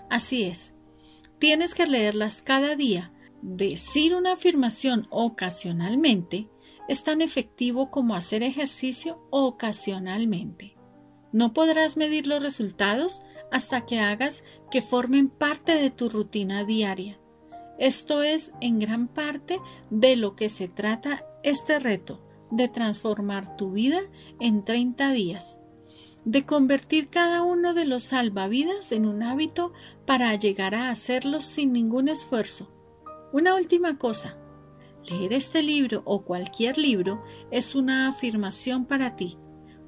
Así es, tienes que leerlas cada día. Decir una afirmación ocasionalmente es tan efectivo como hacer ejercicio ocasionalmente. No podrás medir los resultados hasta que hagas que formen parte de tu rutina diaria. Esto es en gran parte de lo que se trata este reto, de transformar tu vida en 30 días, de convertir cada uno de los salvavidas en un hábito para llegar a hacerlo sin ningún esfuerzo. Una última cosa, leer este libro o cualquier libro es una afirmación para ti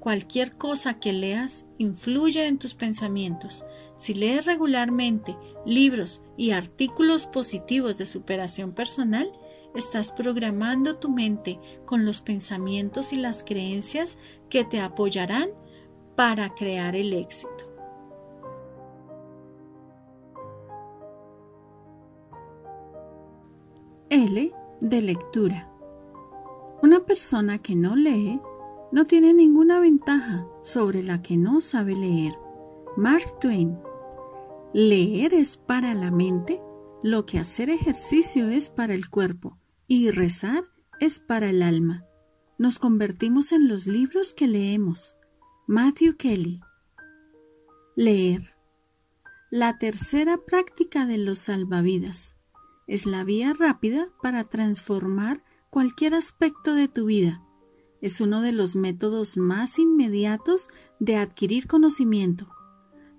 Cualquier cosa que leas influye en tus pensamientos. Si lees regularmente libros y artículos positivos de superación personal, estás programando tu mente con los pensamientos y las creencias que te apoyarán para crear el éxito. L de lectura. Una persona que no lee no tiene ninguna ventaja sobre la que no sabe leer. Mark Twain. Leer es para la mente lo que hacer ejercicio es para el cuerpo y rezar es para el alma. Nos convertimos en los libros que leemos. Matthew Kelly. Leer. La tercera práctica de los salvavidas es la vía rápida para transformar cualquier aspecto de tu vida es uno de los métodos más inmediatos de adquirir conocimiento.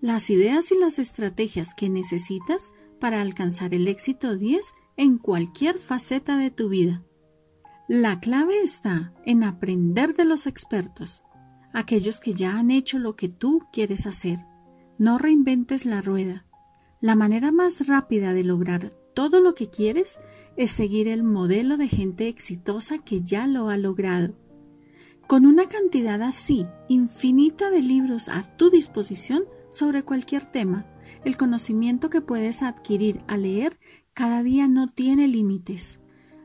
Las ideas y las estrategias que necesitas para alcanzar el éxito 10 en cualquier faceta de tu vida. La clave está en aprender de los expertos, aquellos que ya han hecho lo que tú quieres hacer. No reinventes la rueda. La manera más rápida de lograr todo lo que quieres es seguir el modelo de gente exitosa que ya lo ha logrado. Con una cantidad así infinita de libros a tu disposición, sobre cualquier tema. El conocimiento que puedes adquirir al leer cada día no tiene límites.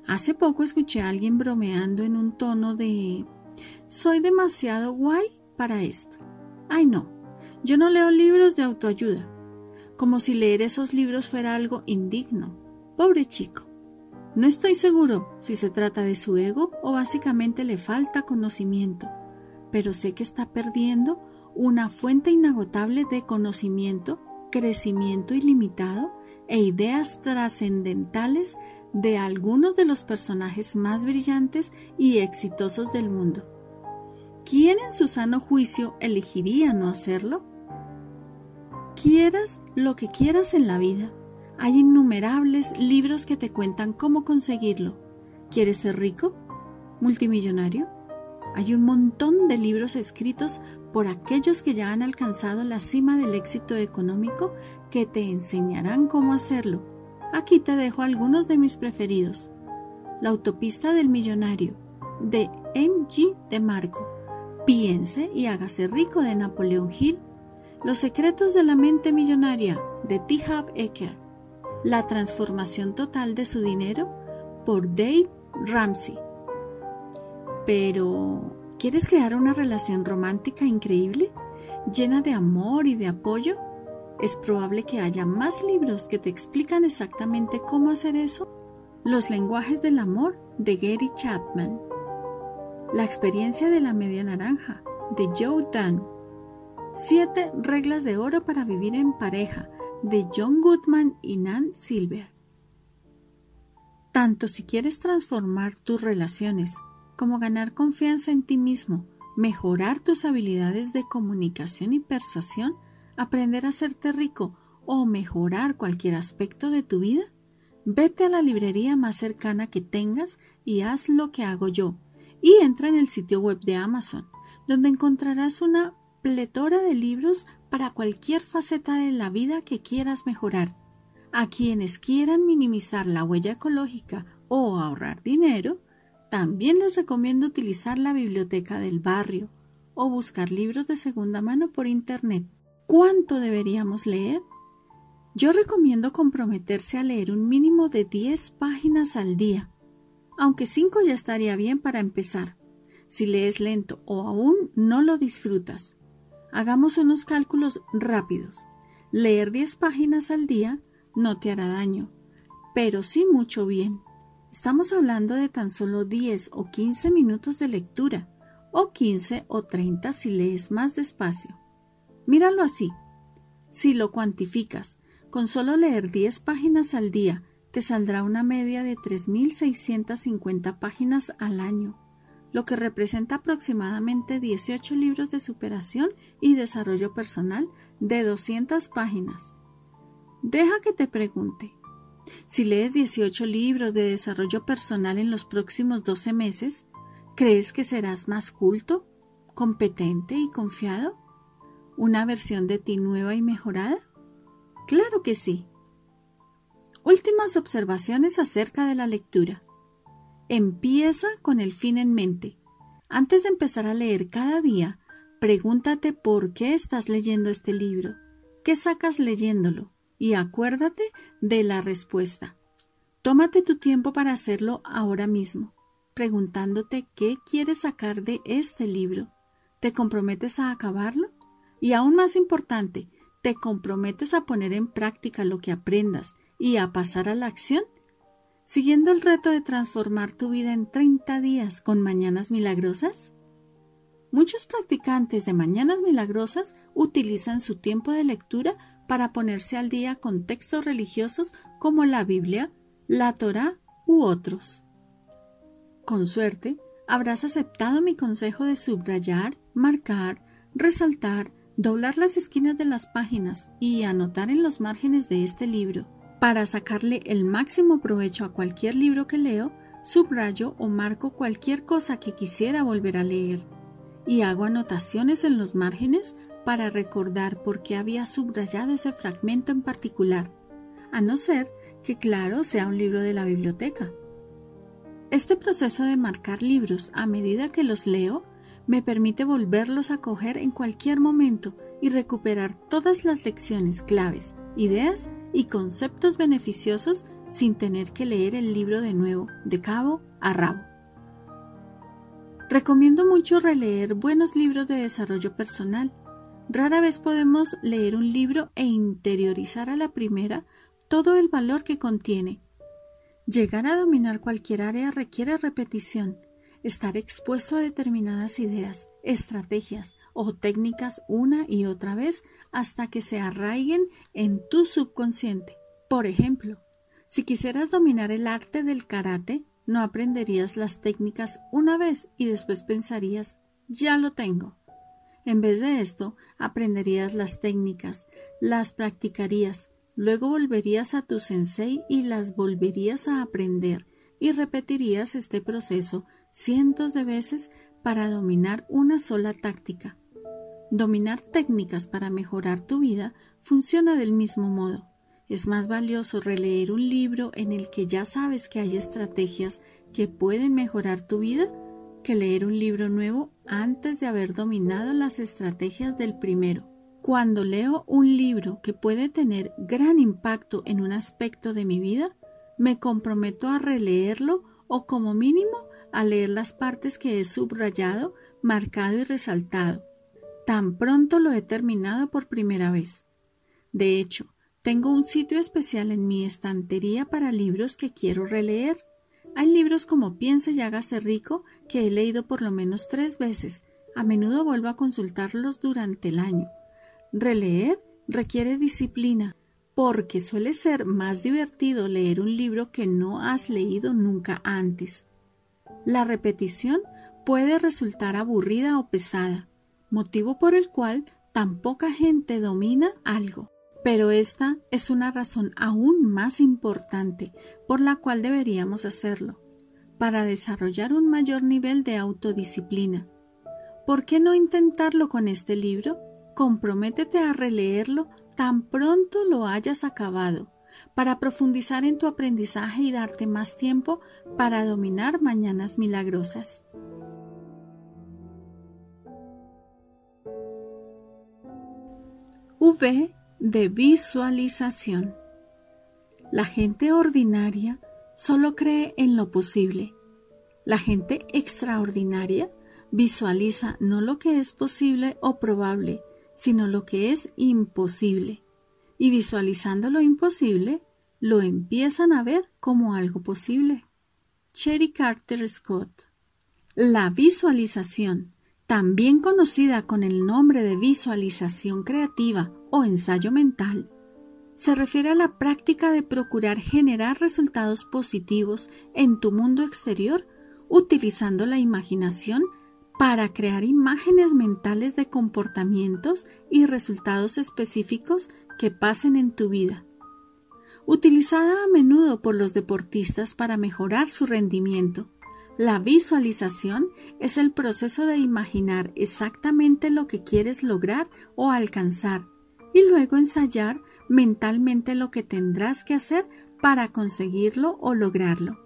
Hace poco escuché a alguien bromeando en un tono de soy demasiado guay para esto. Ay no, yo no leo libros de autoayuda, como si leer esos libros fuera algo indigno. Pobre chico. No estoy seguro si se trata de su ego o básicamente le falta conocimiento, pero sé que está perdiendo una fuente inagotable de conocimiento, crecimiento ilimitado e ideas trascendentales de algunos de los personajes más brillantes y exitosos del mundo. ¿Quién en su sano juicio elegiría no hacerlo? Quieras lo que quieras en la vida, hay innumerables libros que te cuentan cómo conseguirlo. ¿Quieres ser rico? ¿Multimillonario? Hay un montón de libros escritos por aquellos que ya han alcanzado la cima del éxito económico que te enseñarán cómo hacerlo. Aquí te dejo algunos de mis preferidos. La autopista del millonario, de M.G. de Marco. Piense y hágase rico de Napoleón Hill. Los secretos de la mente millonaria, de T. Hub Eker. La transformación total de su dinero por Dave Ramsey. Pero, ¿quieres crear una relación romántica increíble, llena de amor y de apoyo? Es probable que haya más libros que te explican exactamente cómo hacer eso. Los lenguajes del amor de Gary Chapman. La experiencia de la media naranja de Joe Dunn. Siete reglas de oro para vivir en pareja de John Goodman y Nan Silver. Tanto si quieres transformar tus relaciones como ganar confianza en ti mismo, mejorar tus habilidades de comunicación y persuasión, aprender a hacerte rico o mejorar cualquier aspecto de tu vida, vete a la librería más cercana que tengas y haz lo que hago yo y entra en el sitio web de Amazon, donde encontrarás una pletora de libros para cualquier faceta de la vida que quieras mejorar. A quienes quieran minimizar la huella ecológica o ahorrar dinero, también les recomiendo utilizar la biblioteca del barrio o buscar libros de segunda mano por Internet. ¿Cuánto deberíamos leer? Yo recomiendo comprometerse a leer un mínimo de 10 páginas al día, aunque 5 ya estaría bien para empezar. Si lees lento o aún no lo disfrutas, Hagamos unos cálculos rápidos. Leer 10 páginas al día no te hará daño, pero sí mucho bien. Estamos hablando de tan solo 10 o 15 minutos de lectura, o 15 o 30 si lees más despacio. Míralo así. Si lo cuantificas, con solo leer 10 páginas al día, te saldrá una media de 3.650 páginas al año lo que representa aproximadamente 18 libros de superación y desarrollo personal de 200 páginas. Deja que te pregunte, si lees 18 libros de desarrollo personal en los próximos 12 meses, ¿crees que serás más culto, competente y confiado? ¿Una versión de ti nueva y mejorada? Claro que sí. Últimas observaciones acerca de la lectura. Empieza con el fin en mente. Antes de empezar a leer cada día, pregúntate por qué estás leyendo este libro, qué sacas leyéndolo y acuérdate de la respuesta. Tómate tu tiempo para hacerlo ahora mismo, preguntándote qué quieres sacar de este libro. ¿Te comprometes a acabarlo? Y aún más importante, ¿te comprometes a poner en práctica lo que aprendas y a pasar a la acción? Siguiendo el reto de transformar tu vida en 30 días con mañanas milagrosas? Muchos practicantes de mañanas milagrosas utilizan su tiempo de lectura para ponerse al día con textos religiosos como la Biblia, la Torá u otros. Con suerte, habrás aceptado mi consejo de subrayar, marcar, resaltar, doblar las esquinas de las páginas y anotar en los márgenes de este libro para sacarle el máximo provecho a cualquier libro que leo, subrayo o marco cualquier cosa que quisiera volver a leer y hago anotaciones en los márgenes para recordar por qué había subrayado ese fragmento en particular, a no ser que, claro, sea un libro de la biblioteca. Este proceso de marcar libros a medida que los leo me permite volverlos a coger en cualquier momento y recuperar todas las lecciones claves, ideas y conceptos beneficiosos sin tener que leer el libro de nuevo, de cabo a rabo. Recomiendo mucho releer buenos libros de desarrollo personal. Rara vez podemos leer un libro e interiorizar a la primera todo el valor que contiene. Llegar a dominar cualquier área requiere repetición, estar expuesto a determinadas ideas, estrategias o técnicas una y otra vez hasta que se arraiguen en tu subconsciente. Por ejemplo, si quisieras dominar el arte del karate, no aprenderías las técnicas una vez y después pensarías, ya lo tengo. En vez de esto, aprenderías las técnicas, las practicarías, luego volverías a tu sensei y las volverías a aprender y repetirías este proceso cientos de veces para dominar una sola táctica. Dominar técnicas para mejorar tu vida funciona del mismo modo. Es más valioso releer un libro en el que ya sabes que hay estrategias que pueden mejorar tu vida que leer un libro nuevo antes de haber dominado las estrategias del primero. Cuando leo un libro que puede tener gran impacto en un aspecto de mi vida, me comprometo a releerlo o como mínimo a leer las partes que he subrayado, marcado y resaltado. Tan pronto lo he terminado por primera vez. De hecho, tengo un sitio especial en mi estantería para libros que quiero releer. Hay libros como Piense y hágase rico que he leído por lo menos tres veces. A menudo vuelvo a consultarlos durante el año. Releer requiere disciplina, porque suele ser más divertido leer un libro que no has leído nunca antes. La repetición puede resultar aburrida o pesada, motivo por el cual tan poca gente domina algo. Pero esta es una razón aún más importante por la cual deberíamos hacerlo, para desarrollar un mayor nivel de autodisciplina. ¿Por qué no intentarlo con este libro? Comprométete a releerlo tan pronto lo hayas acabado, para profundizar en tu aprendizaje y darte más tiempo para dominar mañanas milagrosas. V de visualización. La gente ordinaria solo cree en lo posible. La gente extraordinaria visualiza no lo que es posible o probable, sino lo que es imposible. Y visualizando lo imposible, lo empiezan a ver como algo posible. Cherry Carter Scott. La visualización también conocida con el nombre de visualización creativa o ensayo mental, se refiere a la práctica de procurar generar resultados positivos en tu mundo exterior utilizando la imaginación para crear imágenes mentales de comportamientos y resultados específicos que pasen en tu vida. Utilizada a menudo por los deportistas para mejorar su rendimiento, la visualización es el proceso de imaginar exactamente lo que quieres lograr o alcanzar y luego ensayar mentalmente lo que tendrás que hacer para conseguirlo o lograrlo.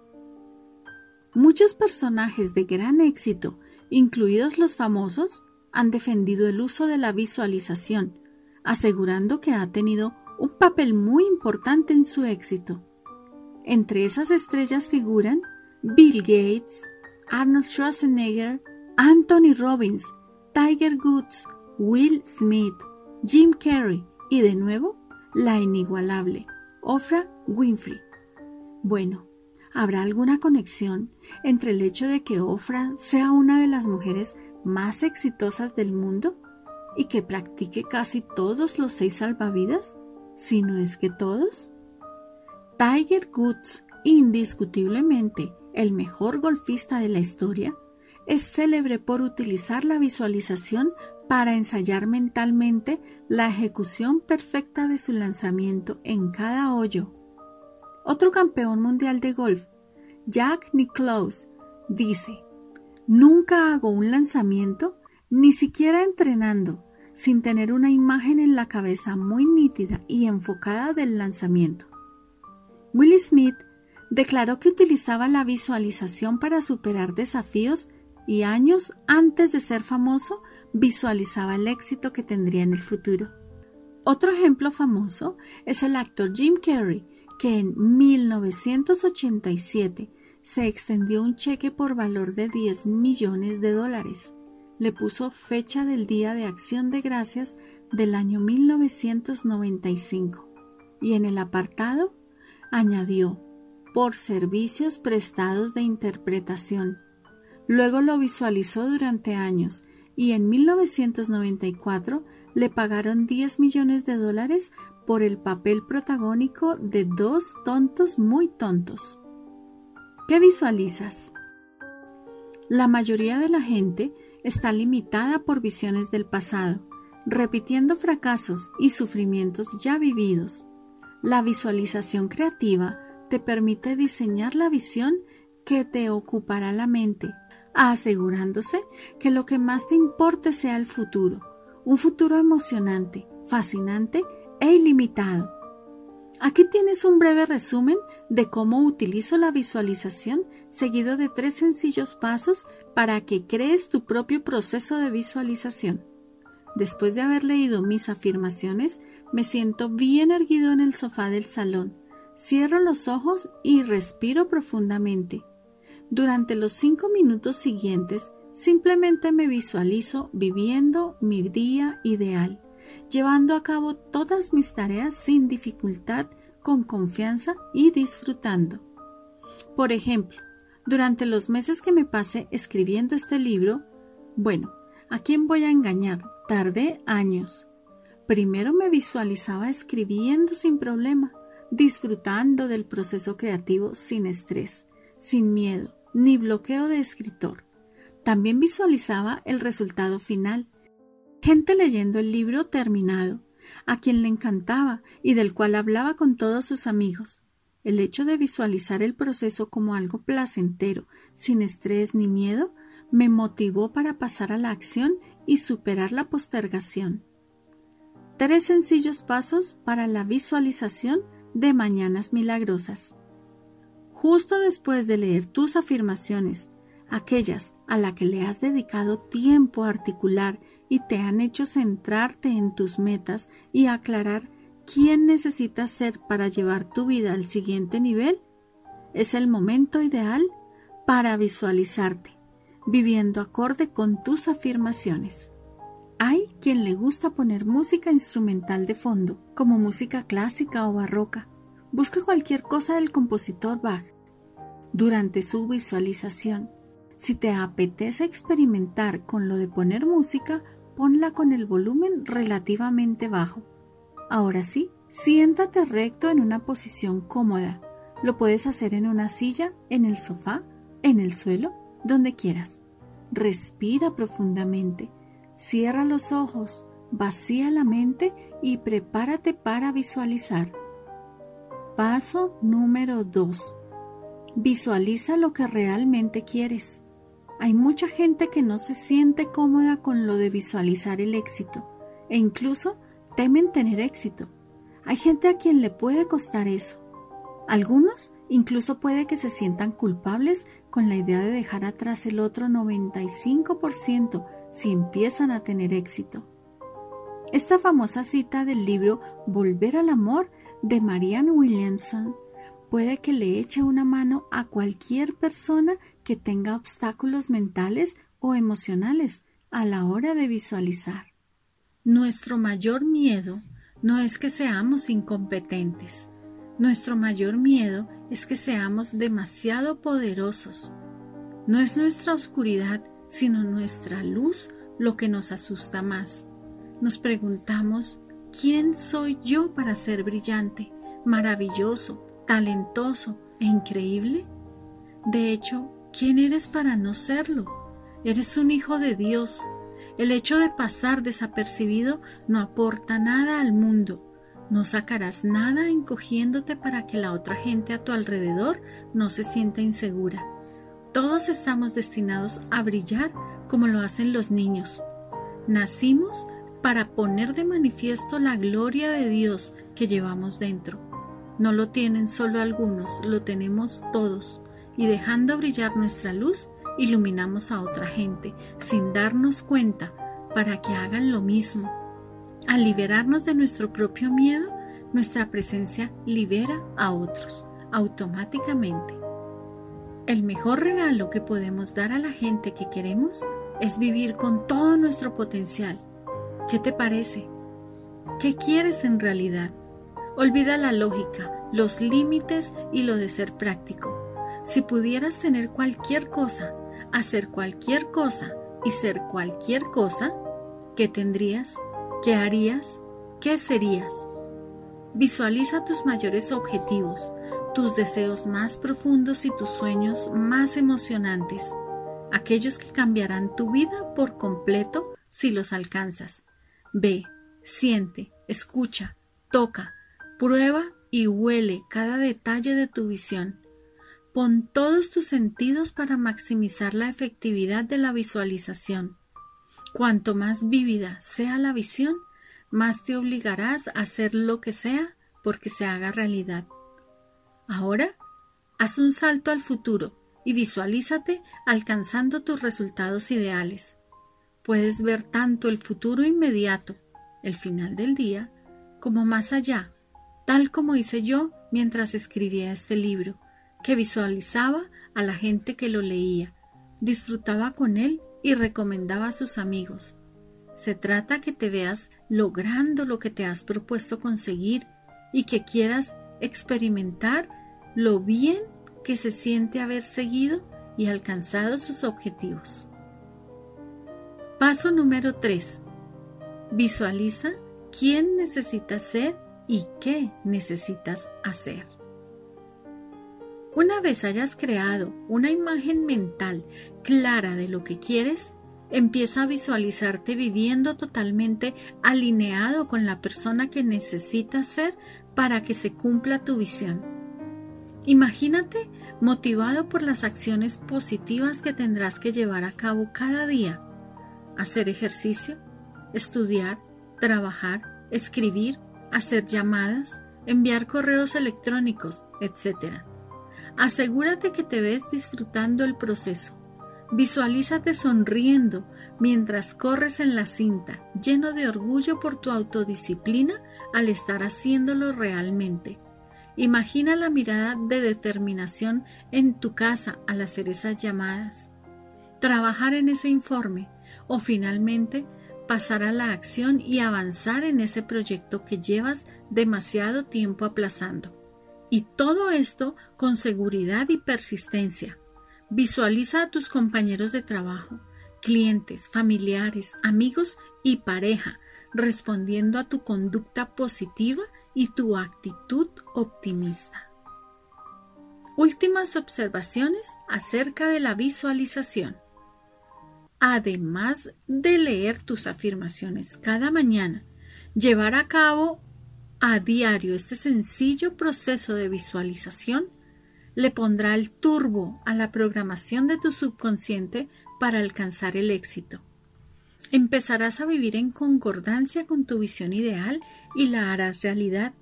Muchos personajes de gran éxito, incluidos los famosos, han defendido el uso de la visualización, asegurando que ha tenido un papel muy importante en su éxito. Entre esas estrellas figuran Bill Gates, Arnold Schwarzenegger, Anthony Robbins, Tiger Woods, Will Smith, Jim Carrey y de nuevo la inigualable Oprah Winfrey. Bueno, ¿habrá alguna conexión entre el hecho de que Oprah sea una de las mujeres más exitosas del mundo y que practique casi todos los seis salvavidas? Si no es que todos. Tiger Woods, indiscutiblemente el mejor golfista de la historia, es célebre por utilizar la visualización para ensayar mentalmente la ejecución perfecta de su lanzamiento en cada hoyo. Otro campeón mundial de golf, Jack Nicklaus, dice, Nunca hago un lanzamiento, ni siquiera entrenando, sin tener una imagen en la cabeza muy nítida y enfocada del lanzamiento. Will Smith declaró que utilizaba la visualización para superar desafíos y años antes de ser famoso visualizaba el éxito que tendría en el futuro. Otro ejemplo famoso es el actor Jim Carrey, que en 1987 se extendió un cheque por valor de 10 millones de dólares. Le puso fecha del Día de Acción de Gracias del año 1995 y en el apartado añadió por servicios prestados de interpretación. Luego lo visualizó durante años y en 1994 le pagaron 10 millones de dólares por el papel protagónico de dos tontos muy tontos. ¿Qué visualizas? La mayoría de la gente está limitada por visiones del pasado, repitiendo fracasos y sufrimientos ya vividos. La visualización creativa te permite diseñar la visión que te ocupará la mente, asegurándose que lo que más te importe sea el futuro, un futuro emocionante, fascinante e ilimitado. Aquí tienes un breve resumen de cómo utilizo la visualización seguido de tres sencillos pasos para que crees tu propio proceso de visualización. Después de haber leído mis afirmaciones, me siento bien erguido en el sofá del salón, cierro los ojos y respiro profundamente. Durante los cinco minutos siguientes, simplemente me visualizo viviendo mi día ideal llevando a cabo todas mis tareas sin dificultad, con confianza y disfrutando. Por ejemplo, durante los meses que me pasé escribiendo este libro, bueno, ¿a quién voy a engañar? Tardé años. Primero me visualizaba escribiendo sin problema, disfrutando del proceso creativo sin estrés, sin miedo, ni bloqueo de escritor. También visualizaba el resultado final, gente leyendo el libro terminado, a quien le encantaba y del cual hablaba con todos sus amigos. El hecho de visualizar el proceso como algo placentero, sin estrés ni miedo, me motivó para pasar a la acción y superar la postergación. Tres sencillos pasos para la visualización de mañanas milagrosas. Justo después de leer tus afirmaciones, aquellas a las que le has dedicado tiempo a articular y te han hecho centrarte en tus metas y aclarar quién necesitas ser para llevar tu vida al siguiente nivel, es el momento ideal para visualizarte, viviendo acorde con tus afirmaciones. Hay quien le gusta poner música instrumental de fondo, como música clásica o barroca. Busca cualquier cosa del compositor Bach. Durante su visualización, si te apetece experimentar con lo de poner música, ponla con el volumen relativamente bajo. Ahora sí, siéntate recto en una posición cómoda. Lo puedes hacer en una silla, en el sofá, en el suelo, donde quieras. Respira profundamente, cierra los ojos, vacía la mente y prepárate para visualizar. Paso número 2. Visualiza lo que realmente quieres. Hay mucha gente que no se siente cómoda con lo de visualizar el éxito e incluso temen tener éxito. Hay gente a quien le puede costar eso. Algunos incluso puede que se sientan culpables con la idea de dejar atrás el otro 95% si empiezan a tener éxito. Esta famosa cita del libro Volver al Amor de Marianne Williamson puede que le eche una mano a cualquier persona que tenga obstáculos mentales o emocionales a la hora de visualizar. Nuestro mayor miedo no es que seamos incompetentes. Nuestro mayor miedo es que seamos demasiado poderosos. No es nuestra oscuridad, sino nuestra luz lo que nos asusta más. Nos preguntamos, ¿quién soy yo para ser brillante, maravilloso, talentoso e increíble? De hecho, ¿quién eres para no serlo? Eres un hijo de Dios. El hecho de pasar desapercibido no aporta nada al mundo. No sacarás nada encogiéndote para que la otra gente a tu alrededor no se sienta insegura. Todos estamos destinados a brillar como lo hacen los niños. Nacimos para poner de manifiesto la gloria de Dios que llevamos dentro. No lo tienen solo algunos, lo tenemos todos, y dejando brillar nuestra luz, iluminamos a otra gente sin darnos cuenta para que hagan lo mismo. Al liberarnos de nuestro propio miedo, nuestra presencia libera a otros automáticamente. El mejor regalo que podemos dar a la gente que queremos es vivir con todo nuestro potencial. ¿Qué te parece? ¿Qué quieres en realidad? Olvida la lógica, los límites y lo de ser práctico. Si pudieras tener cualquier cosa, hacer cualquier cosa y ser cualquier cosa, ¿qué tendrías? ¿Qué harías? ¿Qué serías? Visualiza tus mayores objetivos, tus deseos más profundos y tus sueños más emocionantes, aquellos que cambiarán tu vida por completo si los alcanzas. Ve, siente, escucha, toca, prueba y huele cada detalle de tu visión. Pon todos tus sentidos para maximizar la efectividad de la visualización. Cuanto más vívida sea la visión, más te obligarás a hacer lo que sea porque se haga realidad. Ahora, haz un salto al futuro y visualízate alcanzando tus resultados ideales. Puedes ver tanto el futuro inmediato, el final del día, como más allá, tal como hice yo mientras escribía este libro, que visualizaba a la gente que lo leía, disfrutaba con él y recomendaba a sus amigos. Se trata que te veas logrando lo que te has propuesto conseguir y que quieras experimentar lo bien que se siente haber seguido y alcanzado sus objetivos. Paso número 3. Visualiza quién necesitas ser y qué necesitas hacer. Una vez hayas creado una imagen mental clara de lo que quieres, empieza a visualizarte viviendo totalmente alineado con la persona que necesitas ser para que se cumpla tu visión. Imagínate motivado por las acciones positivas que tendrás que llevar a cabo cada día. Hacer ejercicio, estudiar, trabajar, escribir, hacer llamadas, enviar correos electrónicos, etc. Asegúrate que te ves disfrutando el proceso. Visualízate sonriendo mientras corres en la cinta, lleno de orgullo por tu autodisciplina al estar haciéndolo realmente. Imagina la mirada de determinación en tu casa al hacer esas llamadas, trabajar en ese informe o finalmente pasar a la acción y avanzar en ese proyecto que llevas demasiado tiempo aplazando. Y todo esto con seguridad y persistencia. Visualiza a tus compañeros de trabajo, clientes, familiares, amigos y pareja respondiendo a tu conducta positiva y tu actitud optimista. Últimas observaciones acerca de la visualización. Además de leer tus afirmaciones cada mañana, llevar a cabo a diario este sencillo proceso de visualización le pondrá el turbo a la programación de tu subconsciente para alcanzar el éxito. Empezarás a vivir en concordancia con tu visión ideal y la harás realidad.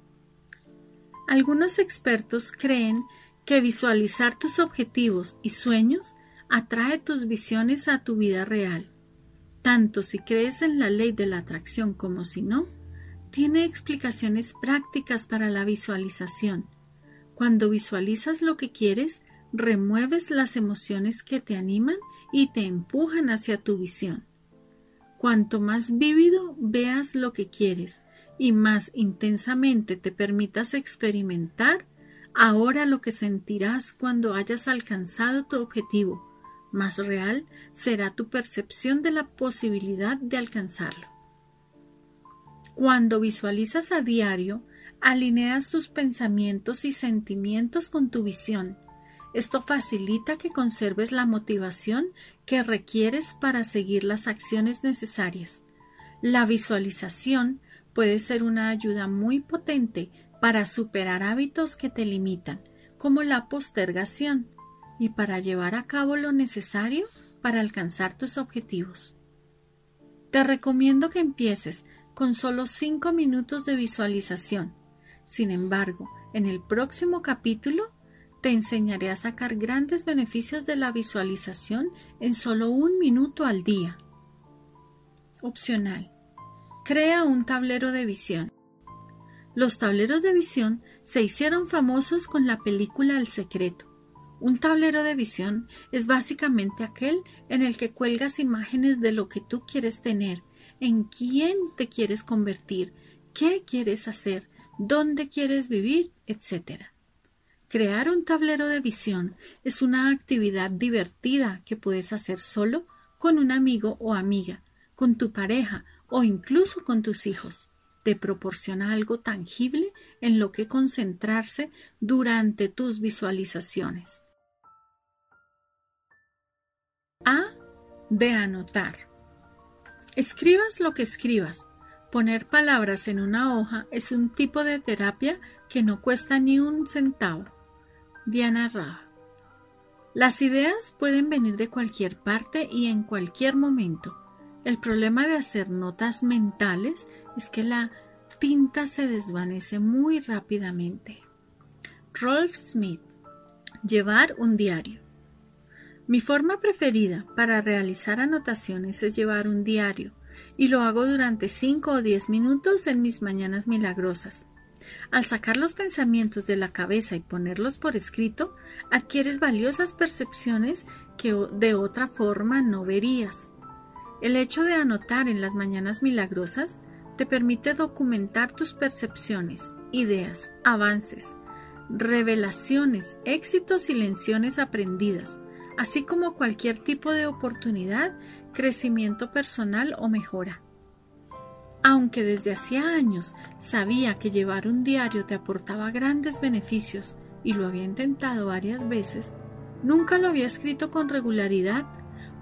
Algunos expertos creen que visualizar tus objetivos y sueños atrae tus visiones a tu vida real. Tanto si crees en la ley de la atracción como si no, tiene explicaciones prácticas para la visualización. Cuando visualizas lo que quieres, remueves las emociones que te animan y te empujan hacia tu visión. Cuanto más vívido veas lo que quieres y más intensamente te permitas experimentar, ahora lo que sentirás cuando hayas alcanzado tu objetivo, más real será tu percepción de la posibilidad de alcanzarlo. Cuando visualizas a diario, alineas tus pensamientos y sentimientos con tu visión esto facilita que conserves la motivación que requieres para seguir las acciones necesarias. La visualización puede ser una ayuda muy potente para superar hábitos que te limitan, como la postergación, y para llevar a cabo lo necesario para alcanzar tus objetivos. Te recomiendo que empieces con solo 5 minutos de visualización. Sin embargo, en el próximo capítulo te enseñaré a sacar grandes beneficios de la visualización en solo un minuto al día. Opcional. Crea un tablero de visión. Los tableros de visión se hicieron famosos con la película El secreto. Un tablero de visión es básicamente aquel en el que cuelgas imágenes de lo que tú quieres tener, en quién te quieres convertir, qué quieres hacer, dónde quieres vivir, etc. Crear un tablero de visión es una actividad divertida que puedes hacer solo, con un amigo o amiga, con tu pareja o incluso con tus hijos. Te proporciona algo tangible en lo que concentrarse durante tus visualizaciones. A. De anotar. Escribas lo que escribas. Poner palabras en una hoja es un tipo de terapia que no cuesta ni un centavo. Diana Raja. Las ideas pueden venir de cualquier parte y en cualquier momento. El problema de hacer notas mentales es que la tinta se desvanece muy rápidamente. Rolf Smith. Llevar un diario. Mi forma preferida para realizar anotaciones es llevar un diario y lo hago durante 5 o 10 minutos en mis mañanas milagrosas. Al sacar los pensamientos de la cabeza y ponerlos por escrito, adquieres valiosas percepciones que de otra forma no verías. El hecho de anotar en las mañanas milagrosas te permite documentar tus percepciones, ideas, avances, revelaciones, éxitos y lecciones aprendidas, así como cualquier tipo de oportunidad, crecimiento personal o mejora. Aunque desde hacía años sabía que llevar un diario te aportaba grandes beneficios y lo había intentado varias veces, nunca lo había escrito con regularidad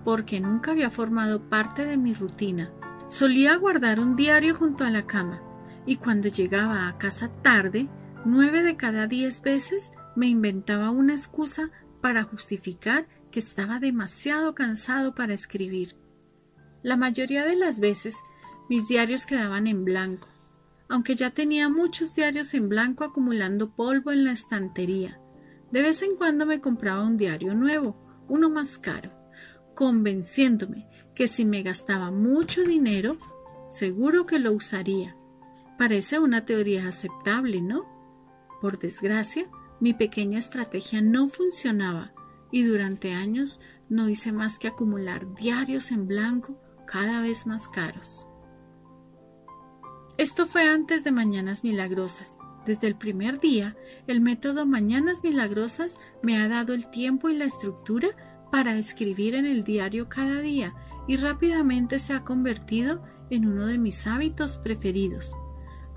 porque nunca había formado parte de mi rutina. Solía guardar un diario junto a la cama y cuando llegaba a casa tarde, nueve de cada diez veces me inventaba una excusa para justificar que estaba demasiado cansado para escribir. La mayoría de las veces mis diarios quedaban en blanco, aunque ya tenía muchos diarios en blanco acumulando polvo en la estantería. De vez en cuando me compraba un diario nuevo, uno más caro, convenciéndome que si me gastaba mucho dinero, seguro que lo usaría. Parece una teoría aceptable, ¿no? Por desgracia, mi pequeña estrategia no funcionaba y durante años no hice más que acumular diarios en blanco cada vez más caros. Esto fue antes de Mañanas Milagrosas. Desde el primer día, el método Mañanas Milagrosas me ha dado el tiempo y la estructura para escribir en el diario cada día y rápidamente se ha convertido en uno de mis hábitos preferidos.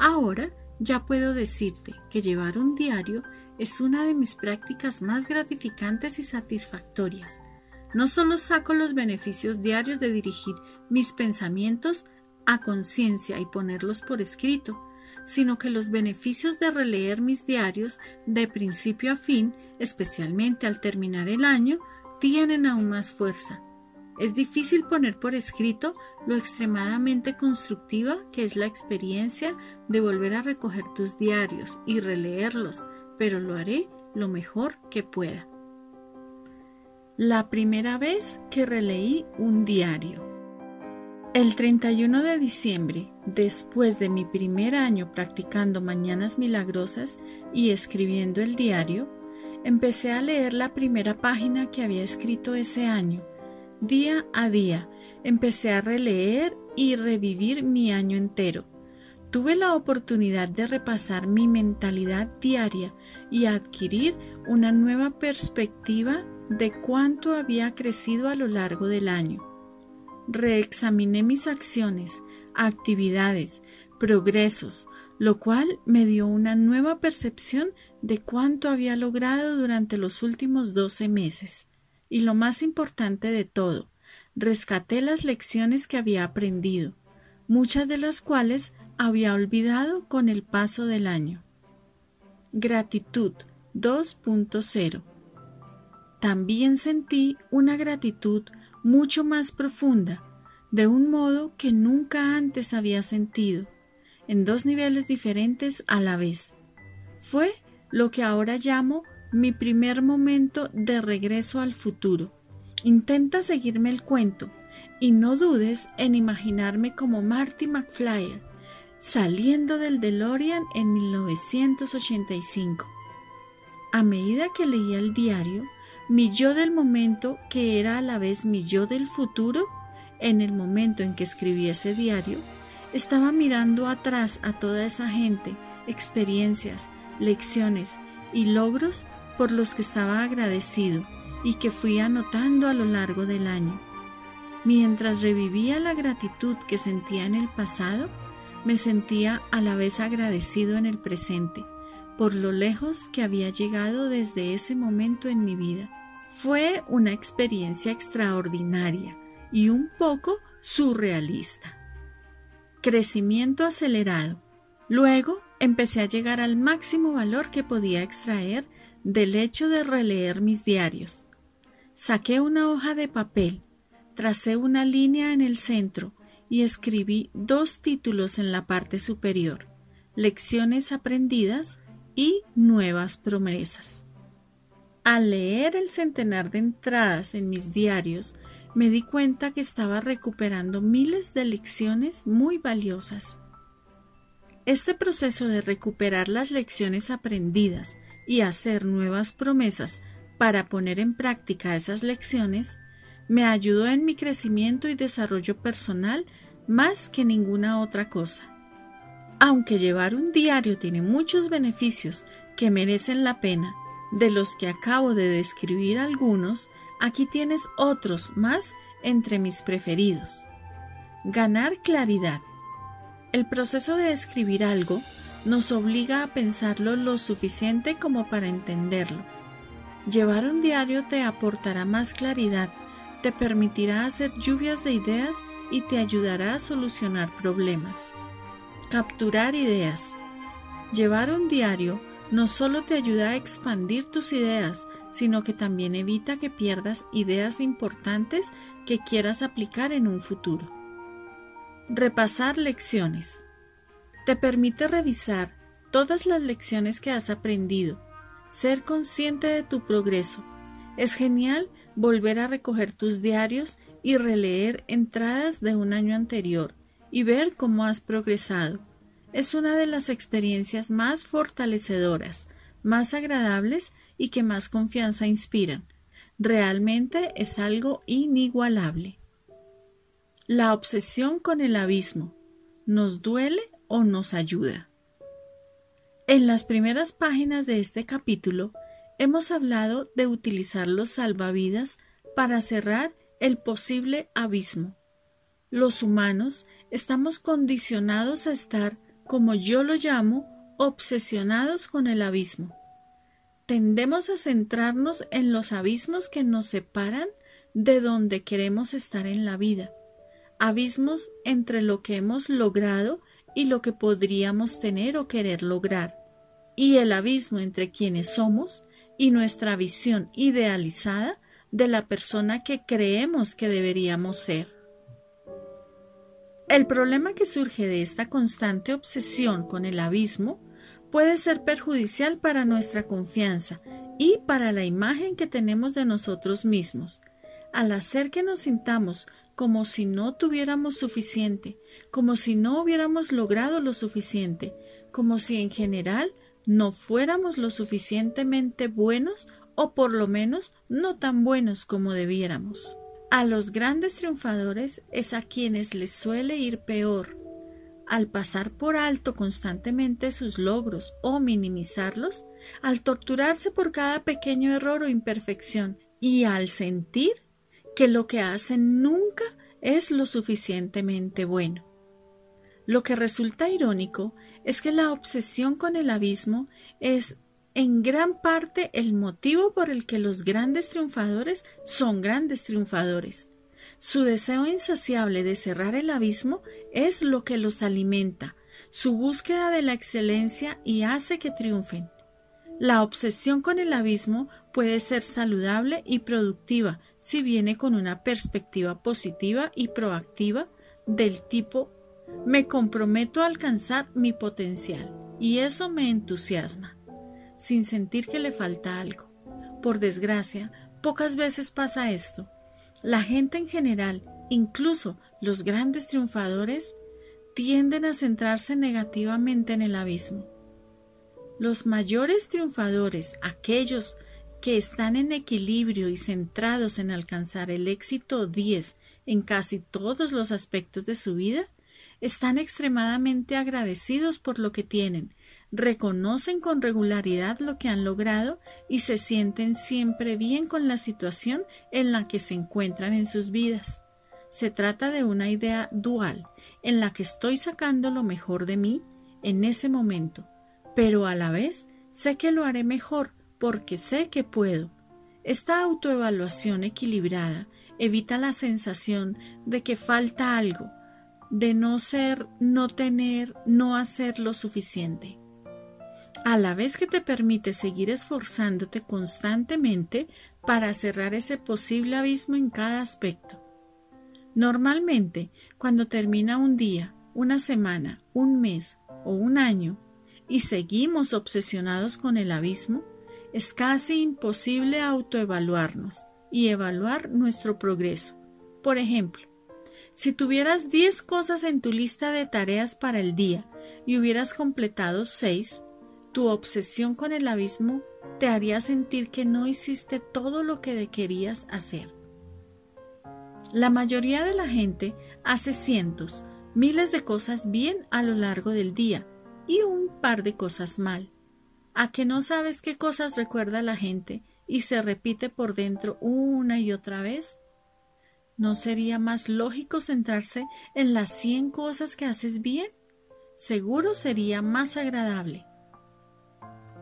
Ahora ya puedo decirte que llevar un diario es una de mis prácticas más gratificantes y satisfactorias. No solo saco los beneficios diarios de dirigir mis pensamientos a conciencia y ponerlos por escrito, sino que los beneficios de releer mis diarios de principio a fin, especialmente al terminar el año, tienen aún más fuerza. Es difícil poner por escrito lo extremadamente constructiva que es la experiencia de volver a recoger tus diarios y releerlos, pero lo haré lo mejor que pueda. La primera vez que releí un diario. El 31 de diciembre, después de mi primer año practicando Mañanas Milagrosas y escribiendo el diario, empecé a leer la primera página que había escrito ese año. Día a día, empecé a releer y revivir mi año entero tuve la oportunidad de repasar mi mentalidad diaria y adquirir una nueva perspectiva de cuánto había crecido a lo largo del año. Reexaminé mis acciones, actividades, progresos, lo cual me dio una nueva percepción de cuánto había logrado durante los últimos doce meses. Y lo más importante de todo, rescaté las lecciones que había aprendido, muchas de las cuales había olvidado con el paso del año. Gratitud 2.0 También sentí una gratitud mucho más profunda, de un modo que nunca antes había sentido, en dos niveles diferentes a la vez. Fue lo que ahora llamo mi primer momento de regreso al futuro. Intenta seguirme el cuento y no dudes en imaginarme como Marty McFly saliendo del DeLorean en 1985. A medida que leía el diario, mi yo del momento, que era a la vez mi yo del futuro, en el momento en que escribí ese diario, estaba mirando atrás a toda esa gente, experiencias, lecciones y logros por los que estaba agradecido y que fui anotando a lo largo del año. Mientras revivía la gratitud que sentía en el pasado, me sentía a la vez agradecido en el presente por lo lejos que había llegado desde ese momento en mi vida. Fue una experiencia extraordinaria y un poco surrealista. Crecimiento acelerado. Luego empecé a llegar al máximo valor que podía extraer del hecho de releer mis diarios. Saqué una hoja de papel, tracé una línea en el centro y escribí dos títulos en la parte superior, Lecciones aprendidas y Nuevas promesas. Al leer el centenar de entradas en mis diarios, me di cuenta que estaba recuperando miles de lecciones muy valiosas. Este proceso de recuperar las lecciones aprendidas y hacer nuevas promesas para poner en práctica esas lecciones me ayudó en mi crecimiento y desarrollo personal más que ninguna otra cosa. Aunque llevar un diario tiene muchos beneficios que merecen la pena, de los que acabo de describir algunos, aquí tienes otros más entre mis preferidos. Ganar claridad. El proceso de escribir algo nos obliga a pensarlo lo suficiente como para entenderlo. Llevar un diario te aportará más claridad, te permitirá hacer lluvias de ideas y te ayudará a solucionar problemas. Capturar ideas. Llevar un diario no solo te ayuda a expandir tus ideas, sino que también evita que pierdas ideas importantes que quieras aplicar en un futuro. Repasar lecciones. Te permite revisar todas las lecciones que has aprendido, ser consciente de tu progreso. Es genial volver a recoger tus diarios y releer entradas de un año anterior y ver cómo has progresado. Es una de las experiencias más fortalecedoras, más agradables y que más confianza inspiran. Realmente es algo inigualable. La obsesión con el abismo nos duele o nos ayuda. En las primeras páginas de este capítulo hemos hablado de utilizar los salvavidas para cerrar el posible abismo. Los humanos estamos condicionados a estar, como yo lo llamo, obsesionados con el abismo. Tendemos a centrarnos en los abismos que nos separan de donde queremos estar en la vida, abismos entre lo que hemos logrado y lo que podríamos tener o querer lograr, y el abismo entre quienes somos y nuestra visión idealizada de la persona que creemos que deberíamos ser. El problema que surge de esta constante obsesión con el abismo puede ser perjudicial para nuestra confianza y para la imagen que tenemos de nosotros mismos, al hacer que nos sintamos como si no tuviéramos suficiente, como si no hubiéramos logrado lo suficiente, como si en general no fuéramos lo suficientemente buenos o por lo menos no tan buenos como debiéramos. A los grandes triunfadores es a quienes les suele ir peor. Al pasar por alto constantemente sus logros o minimizarlos, al torturarse por cada pequeño error o imperfección y al sentir que lo que hacen nunca es lo suficientemente bueno. Lo que resulta irónico es que la obsesión con el abismo es en gran parte el motivo por el que los grandes triunfadores son grandes triunfadores. Su deseo insaciable de cerrar el abismo es lo que los alimenta, su búsqueda de la excelencia y hace que triunfen. La obsesión con el abismo puede ser saludable y productiva si viene con una perspectiva positiva y proactiva del tipo me comprometo a alcanzar mi potencial y eso me entusiasma. Sin sentir que le falta algo. Por desgracia, pocas veces pasa esto. La gente en general, incluso los grandes triunfadores, tienden a centrarse negativamente en el abismo. Los mayores triunfadores, aquellos que están en equilibrio y centrados en alcanzar el éxito 10 en casi todos los aspectos de su vida, están extremadamente agradecidos por lo que tienen, reconocen con regularidad lo que han logrado y se sienten siempre bien con la situación en la que se encuentran en sus vidas. Se trata de una idea dual, en la que estoy sacando lo mejor de mí en ese momento, pero a la vez sé que lo haré mejor porque sé que puedo. Esta autoevaluación equilibrada evita la sensación de que falta algo, de no ser, no tener, no hacer lo suficiente. A la vez que te permite seguir esforzándote constantemente para cerrar ese posible abismo en cada aspecto. Normalmente, cuando termina un día, una semana, un mes o un año, y seguimos obsesionados con el abismo, es casi imposible autoevaluarnos y evaluar nuestro progreso. Por ejemplo, si tuvieras 10 cosas en tu lista de tareas para el día y hubieras completado 6, tu obsesión con el abismo te haría sentir que no hiciste todo lo que querías hacer. La mayoría de la gente hace cientos, miles de cosas bien a lo largo del día y un par de cosas mal a que no sabes qué cosas recuerda la gente y se repite por dentro una y otra vez? ¿No sería más lógico centrarse en las cien cosas que haces bien? Seguro sería más agradable.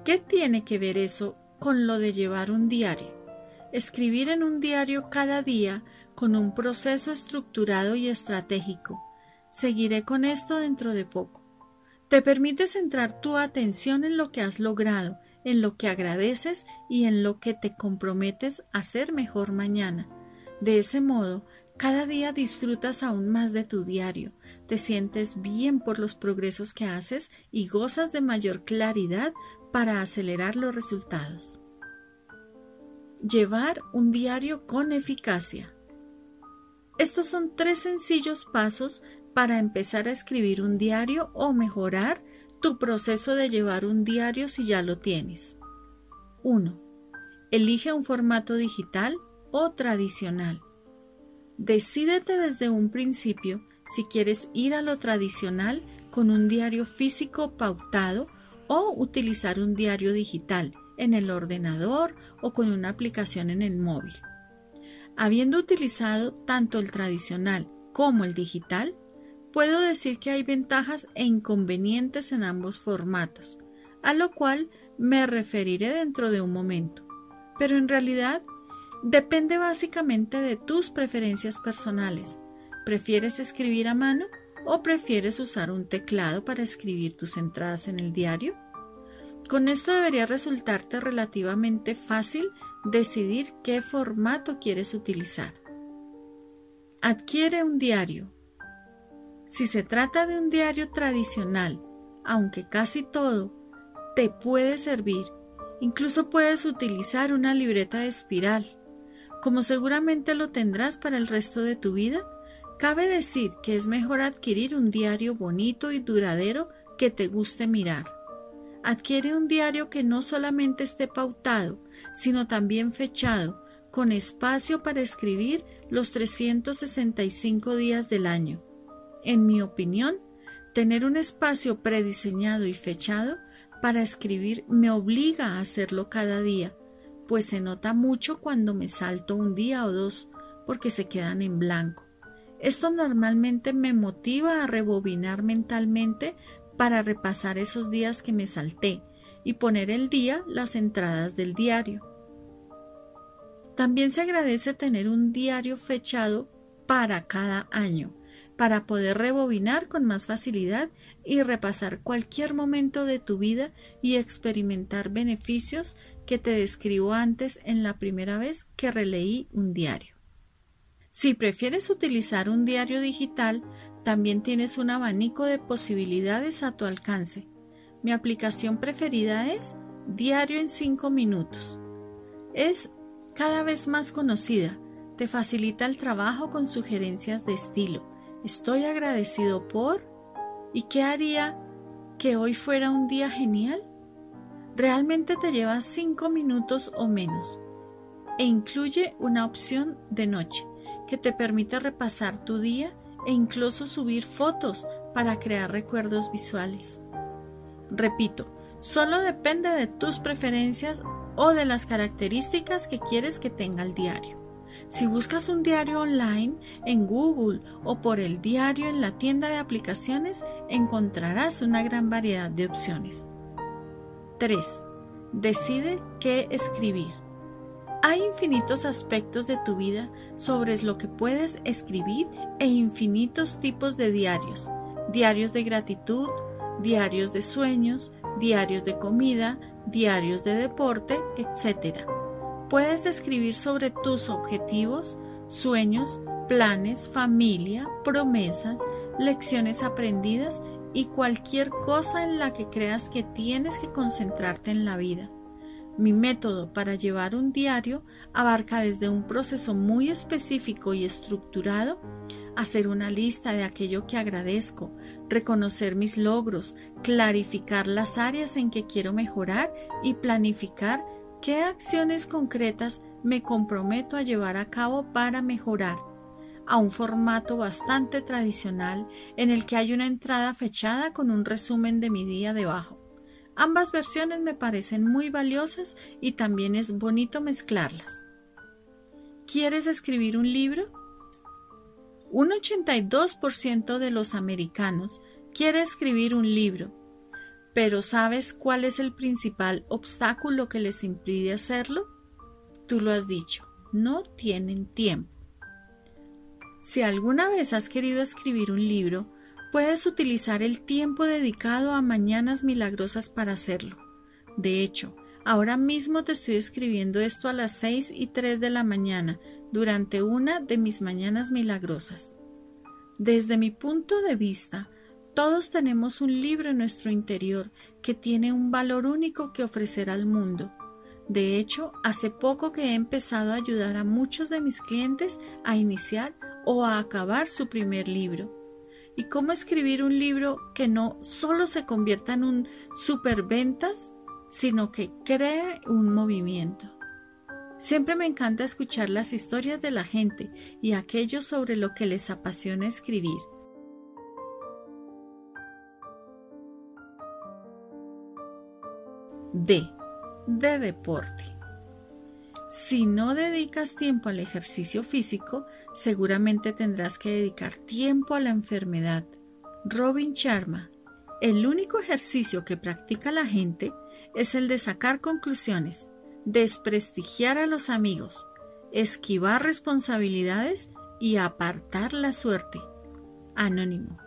¿Qué tiene que ver eso con lo de llevar un diario? Escribir en un diario cada día con un proceso estructurado y estratégico. Seguiré con esto dentro de poco. Te permite centrar tu atención en lo que has logrado, en lo que agradeces y en lo que te comprometes a hacer mejor mañana. De ese modo, cada día disfrutas aún más de tu diario, te sientes bien por los progresos que haces y gozas de mayor claridad para acelerar los resultados. Llevar un diario con eficacia. Estos son tres sencillos pasos para empezar a escribir un diario o mejorar tu proceso de llevar un diario si ya lo tienes. 1. Elige un formato digital o tradicional. Decídete desde un principio si quieres ir a lo tradicional con un diario físico pautado o utilizar un diario digital en el ordenador o con una aplicación en el móvil. Habiendo utilizado tanto el tradicional como el digital, Puedo decir que hay ventajas e inconvenientes en ambos formatos, a lo cual me referiré dentro de un momento. Pero en realidad depende básicamente de tus preferencias personales. ¿Prefieres escribir a mano o prefieres usar un teclado para escribir tus entradas en el diario? Con esto debería resultarte relativamente fácil decidir qué formato quieres utilizar. Adquiere un diario si se trata de un diario tradicional, aunque casi todo te puede servir, incluso puedes utilizar una libreta de espiral. Como seguramente lo tendrás para el resto de tu vida, cabe decir que es mejor adquirir un diario bonito y duradero que te guste mirar. Adquiere un diario que no solamente esté pautado, sino también fechado, con espacio para escribir los 365 días del año. En mi opinión, tener un espacio prediseñado y fechado para escribir me obliga a hacerlo cada día, pues se nota mucho cuando me salto un día o dos porque se quedan en blanco. Esto normalmente me motiva a rebobinar mentalmente para repasar esos días que me salté y poner el día las entradas del diario. También se agradece tener un diario fechado para cada año, para poder rebobinar con más facilidad y repasar cualquier momento de tu vida y experimentar beneficios que te describo antes en la primera vez que releí un diario. Si prefieres utilizar un diario digital, también tienes un abanico de posibilidades a tu alcance. Mi aplicación preferida es Diario en 5 minutos. Es cada vez más conocida. Te facilita el trabajo con sugerencias de estilo. Estoy agradecido por... ¿Y qué haría que hoy fuera un día genial? Realmente te lleva 5 minutos o menos e incluye una opción de noche que te permite repasar tu día e incluso subir fotos para crear recuerdos visuales. Repito, solo depende de tus preferencias o de las características que quieres que tenga el diario. Si buscas un diario online en Google o por el diario en la tienda de aplicaciones, encontrarás una gran variedad de opciones. 3. Decide qué escribir. Hay infinitos aspectos de tu vida sobre lo que puedes escribir e infinitos tipos de diarios. Diarios de gratitud, diarios de sueños, diarios de comida, diarios de deporte, etc. Puedes escribir sobre tus objetivos, sueños, planes, familia, promesas, lecciones aprendidas y cualquier cosa en la que creas que tienes que concentrarte en la vida. Mi método para llevar un diario abarca desde un proceso muy específico y estructurado, hacer una lista de aquello que agradezco, reconocer mis logros, clarificar las áreas en que quiero mejorar y planificar qué acciones concretas me comprometo a llevar a cabo para mejorar, a un formato bastante tradicional en el que hay una entrada fechada con un resumen de mi día debajo. Ambas versiones me parecen muy valiosas y también es bonito mezclarlas. ¿Quieres escribir un libro? Un 82% de los americanos quiere escribir un libro, pero ¿sabes cuál es el principal obstáculo que les impide hacerlo? Tú lo has dicho, no tienen tiempo. Si alguna vez has querido escribir un libro, Puedes utilizar el tiempo dedicado a mañanas milagrosas para hacerlo. De hecho, ahora mismo te estoy escribiendo esto a las 6 y 3 de la mañana, durante una de mis mañanas milagrosas. Desde mi punto de vista, todos tenemos un libro en nuestro interior que tiene un valor único que ofrecer al mundo. De hecho, hace poco que he empezado a ayudar a muchos de mis clientes a iniciar o a acabar su primer libro y cómo escribir un libro que no solo se convierta en un superventas, sino que cree un movimiento. Siempre me encanta escuchar las historias de la gente y aquello sobre lo que les apasiona escribir. D. De deporte. Si no dedicas tiempo al ejercicio físico, seguramente tendrás que dedicar tiempo a la enfermedad. Robin Sharma. El único ejercicio que practica la gente es el de sacar conclusiones, desprestigiar a los amigos, esquivar responsabilidades y apartar la suerte. Anónimo.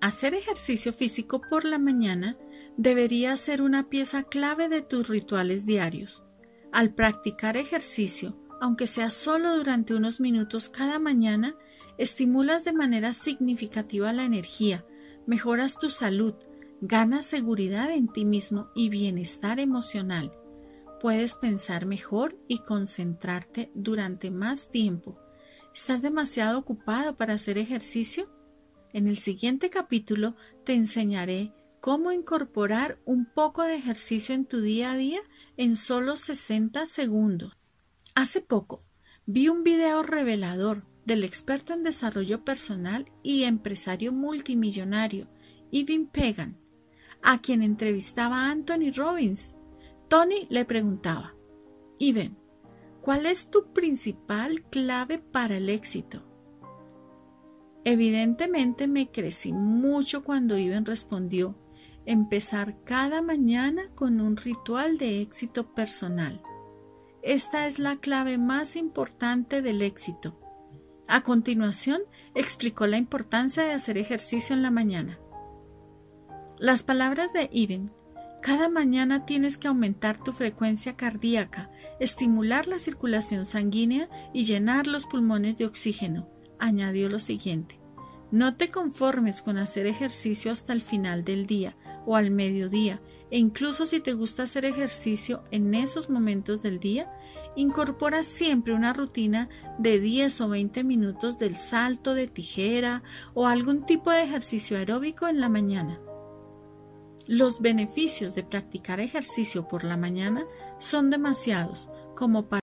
Hacer ejercicio físico por la mañana debería ser una pieza clave de tus rituales diarios. Al practicar ejercicio, aunque sea solo durante unos minutos cada mañana, estimulas de manera significativa la energía, mejoras tu salud, ganas seguridad en ti mismo y bienestar emocional. Puedes pensar mejor y concentrarte durante más tiempo. ¿Estás demasiado ocupado para hacer ejercicio? En el siguiente capítulo te enseñaré cómo incorporar un poco de ejercicio en tu día a día en solo 60 segundos. Hace poco vi un video revelador del experto en desarrollo personal y empresario multimillonario, Ivan Pegan, a quien entrevistaba Anthony Robbins. Tony le preguntaba, Ivan, ¿cuál es tu principal clave para el éxito? Evidentemente me crecí mucho cuando Ivan respondió, empezar cada mañana con un ritual de éxito personal. Esta es la clave más importante del éxito. A continuación, explicó la importancia de hacer ejercicio en la mañana. Las palabras de Eden. Cada mañana tienes que aumentar tu frecuencia cardíaca, estimular la circulación sanguínea y llenar los pulmones de oxígeno. Añadió lo siguiente. No te conformes con hacer ejercicio hasta el final del día o al mediodía. E incluso si te gusta hacer ejercicio en esos momentos del día, incorpora siempre una rutina de 10 o 20 minutos del salto de tijera o algún tipo de ejercicio aeróbico en la mañana. Los beneficios de practicar ejercicio por la mañana son demasiados como para